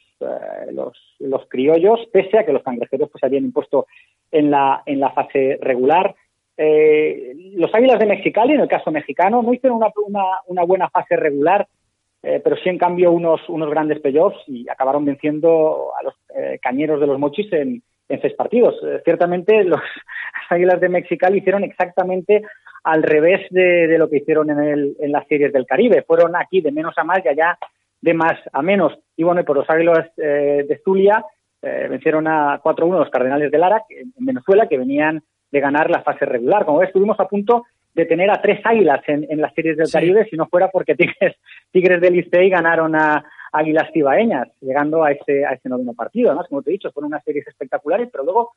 los, los, criollos, pese a que los cangrejeros pues, habían impuesto en la, en la fase regular. los Águilas de Mexicali, en el caso mexicano, no hicieron una, una buena fase regular, eh, pero sí en cambio unos, unos grandes playoffs y acabaron venciendo a los eh, cañeros de los mochis en, en seis partidos. Eh, ciertamente los Águilas de Mexicali hicieron exactamente al revés de, de lo que hicieron en, el, en las series del Caribe. Fueron aquí de menos a más y allá de más a menos. Y bueno, y por los Águilas de Zulia vencieron a 4-1 los Cardenales de Lara en Venezuela, que venían de ganar la fase regular. Como ves, estuvimos a punto de tener a tres águilas en, en las series del Caribe si no fuera porque Tigres, Tigres del Licey ganaron a Águilas Cibaeñas, llegando a ese, a ese noveno partido. Además, como te he dicho, fueron unas series espectaculares, pero luego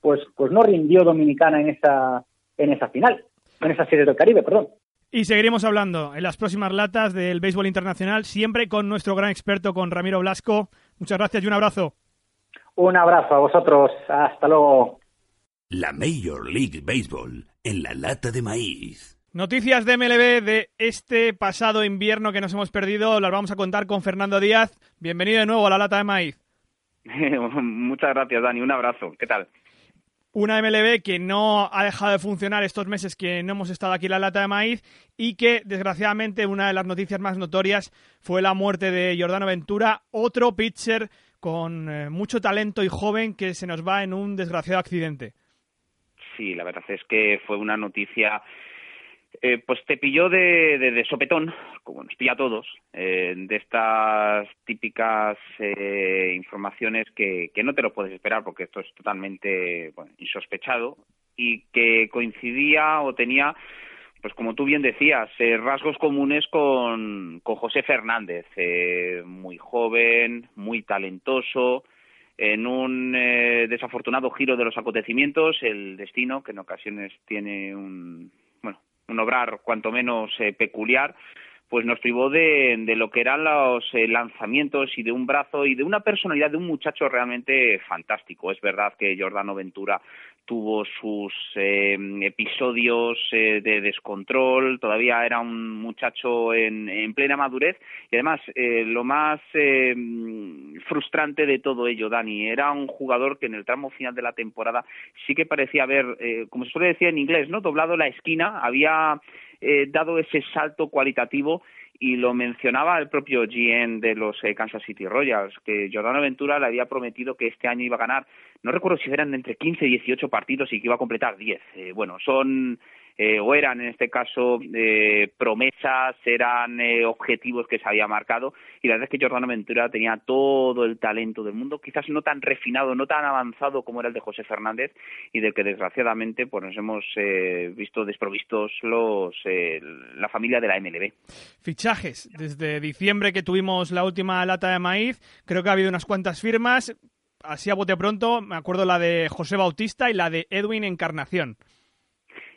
pues, pues no rindió Dominicana en esa, en esa final, en esa serie del Caribe, perdón. Y seguiremos hablando en las próximas latas del béisbol internacional, siempre con nuestro gran experto, con Ramiro Blasco. Muchas gracias y un abrazo. Un abrazo a vosotros. Hasta luego. La Major League Baseball en la lata de maíz. Noticias de MLB de este pasado invierno que nos hemos perdido las vamos a contar con Fernando Díaz. Bienvenido de nuevo a la lata de maíz. Muchas gracias, Dani. Un abrazo. ¿Qué tal? Una MLB que no ha dejado de funcionar estos meses que no hemos estado aquí en la lata de maíz y que, desgraciadamente, una de las noticias más notorias fue la muerte de Jordano Ventura, otro pitcher con eh, mucho talento y joven que se nos va en un desgraciado accidente. Sí, la verdad es que fue una noticia eh, pues te pilló de, de, sopetón, como nos pilla a todos, eh, de estas típicas eh, informaciones que, no te lo puedes esperar porque esto es totalmente bueno, insospechado y que coincidía o tenía, pues como tú bien decías, rasgos comunes con, José Fernández, muy joven, muy talentoso, en un desafortunado giro de los acontecimientos, el destino, que en ocasiones tiene un, un obrar cuanto menos eh, peculiar, pues nos privó de, de lo que eran los eh, lanzamientos y de un brazo y de una personalidad de un muchacho realmente fantástico. Es verdad que Jordano Ventura tuvo sus eh, episodios eh, de descontrol, todavía era un muchacho en, en plena madurez y además eh, lo más eh, frustrante de todo ello, Dani, era un jugador que en el tramo final de la temporada sí que parecía haber, eh, como se suele decir en inglés, no doblado la esquina, había eh, dado ese salto cualitativo y lo mencionaba el propio GM de los eh, Kansas City Royals, que Jordano Ventura le había prometido que este año iba a ganar, no recuerdo si eran entre 15 y 18 partidos y que iba a completar 10. Eh, bueno, son eh, o eran en este caso eh, promesas, eran eh, objetivos que se había marcado y la verdad es que Jordano Ventura tenía todo el talento del mundo, quizás no tan refinado, no tan avanzado como era el de José Fernández y del que desgraciadamente pues nos hemos eh, visto desprovistos los la familia de la MLB. Fichajes, desde diciembre que tuvimos la última lata de maíz, creo que ha habido unas cuantas firmas, así a bote pronto, me acuerdo la de José Bautista y la de Edwin Encarnación.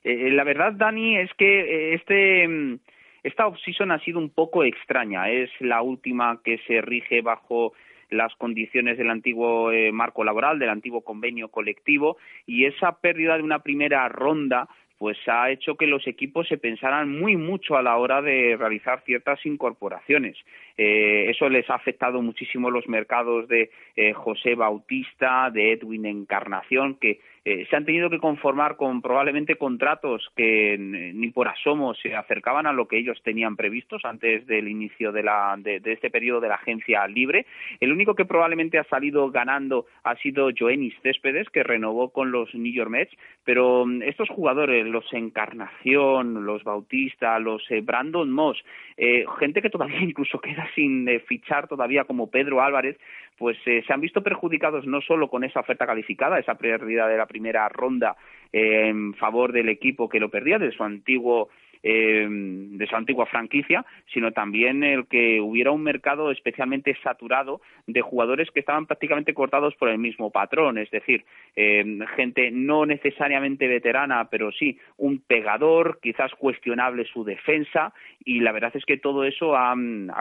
Eh, la verdad, Dani, es que eh, este mm, esta off-season ha sido un poco extraña. Es la última que se rige bajo las condiciones del antiguo eh, marco laboral, del antiguo convenio colectivo, y esa pérdida de una primera ronda pues ha hecho que los equipos se pensaran muy mucho a la hora de realizar ciertas incorporaciones. Eh, eso les ha afectado muchísimo los mercados de eh, José Bautista, de Edwin Encarnación, que eh, se han tenido que conformar con probablemente contratos que ni por asomo se acercaban a lo que ellos tenían previstos antes del inicio de, la, de, de este periodo de la agencia libre. El único que probablemente ha salido ganando ha sido Joenis Céspedes, que renovó con los New York Mets, pero mm, estos jugadores, los Encarnación, los Bautista, los eh, Brandon Moss, eh, gente que todavía incluso queda sin eh, fichar todavía como Pedro Álvarez, pues eh, se han visto perjudicados no solo con esa oferta calificada, esa pérdida de la primera ronda eh, en favor del equipo que lo perdía, de su antiguo eh, de su antigua franquicia, sino también el que hubiera un mercado especialmente saturado de jugadores que estaban prácticamente cortados por el mismo patrón, es decir, eh, gente no necesariamente veterana, pero sí un pegador, quizás cuestionable su defensa, y la verdad es que todo eso ha,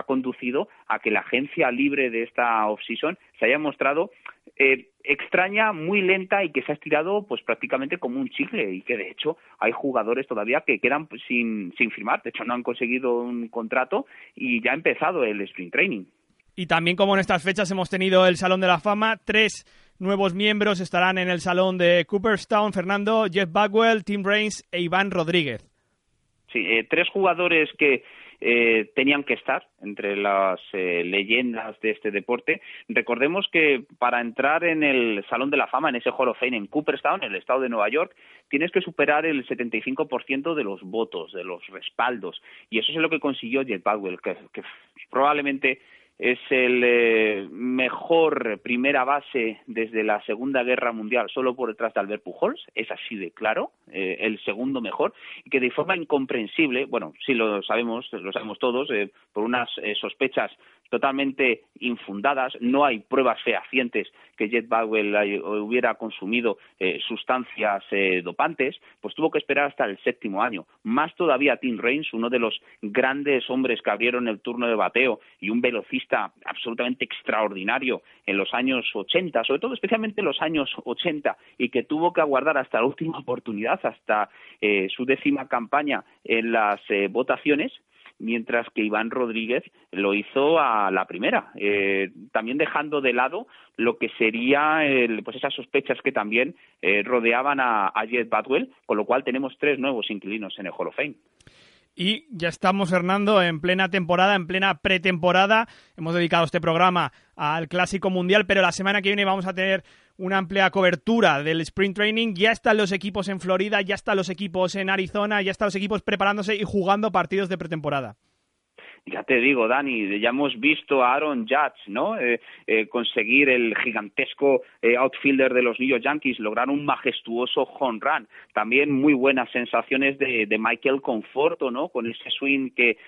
conducido a que la agencia libre de esta off-season se haya mostrado eh, extraña, muy lenta y que se ha estirado pues prácticamente como un chicle y que de hecho hay jugadores todavía que quedan pues, sin, sin firmar, de hecho no han conseguido un contrato y ya ha empezado el sprint training. Y también como en estas fechas hemos tenido el Salón de la Fama, tres nuevos miembros estarán en el Salón de Cooperstown, Fernando, Jeff Bagwell, Tim Raines e Iván Rodríguez. Sí, eh, tres jugadores que eh, tenían que estar entre las eh, leyendas de este deporte. Recordemos que para entrar en el Salón de la Fama, en ese Hall of Fame en Cooperstown, en el estado de Nueva York, tienes que superar el 75% de los votos, de los respaldos. Y eso es lo que consiguió Jet que, que probablemente es el eh, mejor primera base desde la Segunda Guerra Mundial, solo por detrás de Albert Pujols, es así de claro, eh, el segundo mejor, y que de forma incomprensible, bueno, sí lo sabemos, lo sabemos todos, eh, por unas eh, sospechas totalmente infundadas, no hay pruebas fehacientes que Jet Bagwell hubiera consumido eh, sustancias eh, dopantes, pues tuvo que esperar hasta el séptimo año. Más todavía Tim Raines, uno de los grandes hombres que abrieron el turno de bateo y un velocista absolutamente extraordinario en los años 80, sobre todo especialmente en los años 80, y que tuvo que aguardar hasta la última oportunidad, hasta eh, su décima campaña en las eh, votaciones, mientras que Iván Rodríguez lo hizo a la primera, eh, también dejando de lado lo que sería el, pues esas sospechas que también eh, rodeaban a, a Jet Badwell, con lo cual tenemos tres nuevos inquilinos en el Hall of Fame. Y ya estamos, Hernando, en plena temporada, en plena pretemporada. Hemos dedicado este programa al Clásico Mundial, pero la semana que viene vamos a tener una amplia cobertura del sprint training. Ya están los equipos en Florida, ya están los equipos en Arizona, ya están los equipos preparándose y jugando partidos de pretemporada ya te digo, Dani, ya hemos visto a Aaron Judge, ¿no? Eh, eh, conseguir el gigantesco eh, outfielder de los New York Yankees, lograr un majestuoso home run. También muy buenas sensaciones de, de Michael Conforto, ¿no? Con ese swing que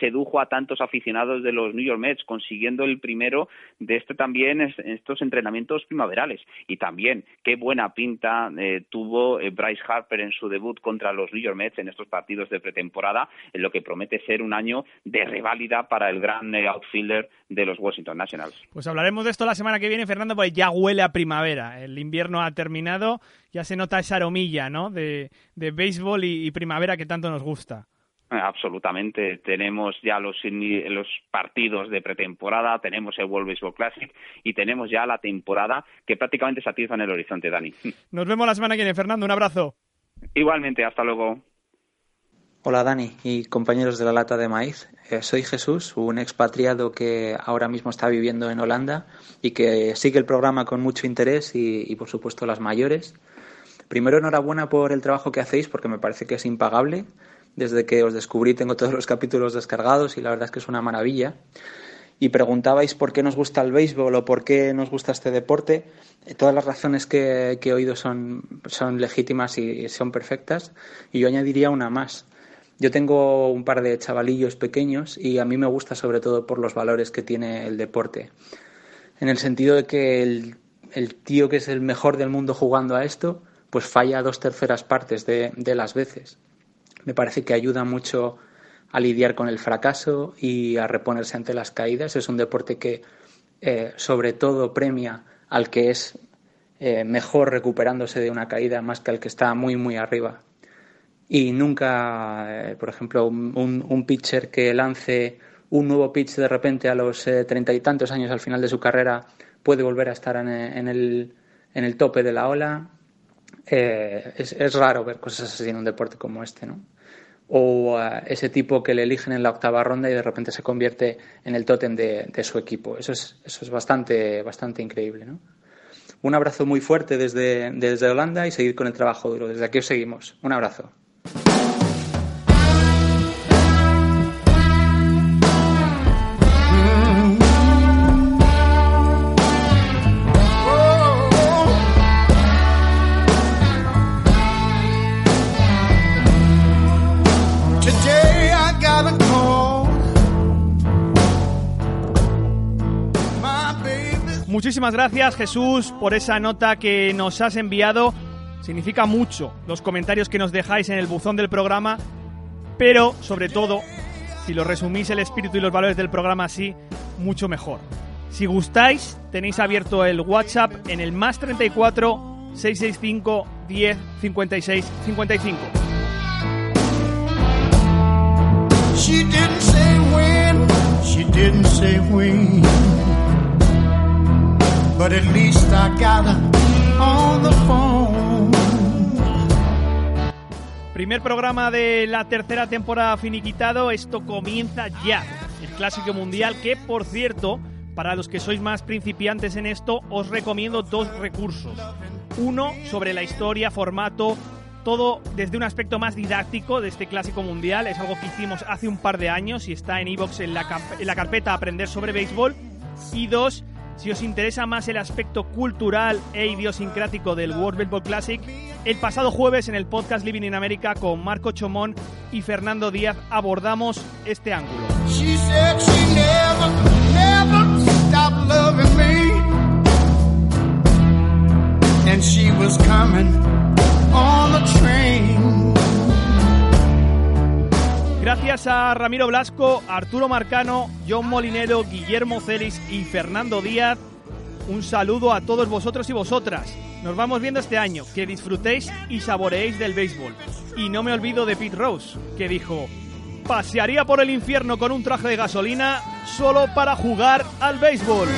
sedujo a tantos aficionados de los New York Mets, consiguiendo el primero de este también estos entrenamientos primaverales. Y también qué buena pinta tuvo Bryce Harper en su debut contra los New York Mets en estos partidos de pretemporada, en lo que promete ser un año de válida para el gran eh, outfielder de los Washington Nationals. Pues hablaremos de esto la semana que viene, Fernando, porque ya huele a primavera. El invierno ha terminado, ya se nota esa aromilla ¿no? de, de béisbol y, primavera que tanto nos gusta. Eh, absolutamente. Tenemos ya los, los partidos de pretemporada, tenemos el World Baseball Classic y tenemos ya la temporada que prácticamente se atiza en el horizonte, Dani. Nos vemos la semana que viene, Fernando. Un abrazo. Igualmente, hasta luego. Hola Dani y compañeros de la lata de maíz. Eh, soy Jesús, un expatriado que ahora mismo está viviendo en Holanda y que sigue el programa con mucho interés y, por supuesto las mayores. Primero enhorabuena por el trabajo que hacéis porque me parece que es impagable. Desde que os descubrí tengo todos los capítulos descargados y la verdad es que es una maravilla. Y preguntabais por qué nos gusta el béisbol o por qué nos gusta este deporte. Eh, todas las razones que, he oído son, son legítimas y son perfectas. Y yo añadiría una más yo tengo un par de chavalillos pequeños y a mí me gusta sobre todo por los valores que tiene el deporte. En el sentido de que el, tío que es el mejor del mundo jugando a esto, pues falla dos terceras partes de, las veces. Me parece que ayuda mucho a lidiar con el fracaso y a reponerse ante las caídas. Es un deporte que eh, sobre todo premia al que es eh, mejor recuperándose de una caída más que al que está muy muy arriba y nunca, eh, por ejemplo, un, un, pitcher que lance un nuevo pitch de repente a los eh, treinta y tantos años al final de su carrera puede volver a estar en, en, el, en el tope de la ola. Eh, es, raro ver cosas así en un deporte como este, ¿no? O ese tipo que le eligen en la octava ronda y de repente se convierte en el tótem de, de su equipo. Eso es, eso es bastante, bastante increíble, ¿no? Un abrazo muy fuerte desde, desde Holanda y seguir con el trabajo duro. Desde aquí os seguimos. Un abrazo. Muchísimas gracias Jesús por esa nota que nos has enviado Significa mucho los comentarios que nos dejáis en el buzón del programa, pero sobre todo, si lo resumís el espíritu y los valores del programa así, mucho mejor. Si gustáis, tenéis abierto el WhatsApp en el más 34 665 10 56 55. She didn't say when, she didn't say when, but at least I on the phone. Primer programa de la tercera temporada finiquitado, esto comienza ya. El Clásico Mundial que, por cierto, para los que sois más principiantes en esto, os recomiendo dos recursos. Uno sobre la historia, formato, todo desde un aspecto más didáctico de este Clásico Mundial. Es algo que hicimos hace un par de años y está en iVoox en, la, en la carpeta Aprender sobre Béisbol. Y dos, si os interesa más el aspecto cultural e idiosincrático del World Baseball Classic, el pasado jueves en el podcast Living in America con Marco Chomón y Fernando Díaz abordamos este ángulo. Gracias a Ramiro Blasco, Arturo Marcano, John Molinero, Guillermo Celis y Fernando Díaz. Un saludo a todos vosotros y vosotras. Nos vamos viendo este año. Que disfrutéis y saboreéis del béisbol. Y no me olvido de Pete Rose, que dijo, pasearía por el infierno con un traje de gasolina solo para jugar al béisbol.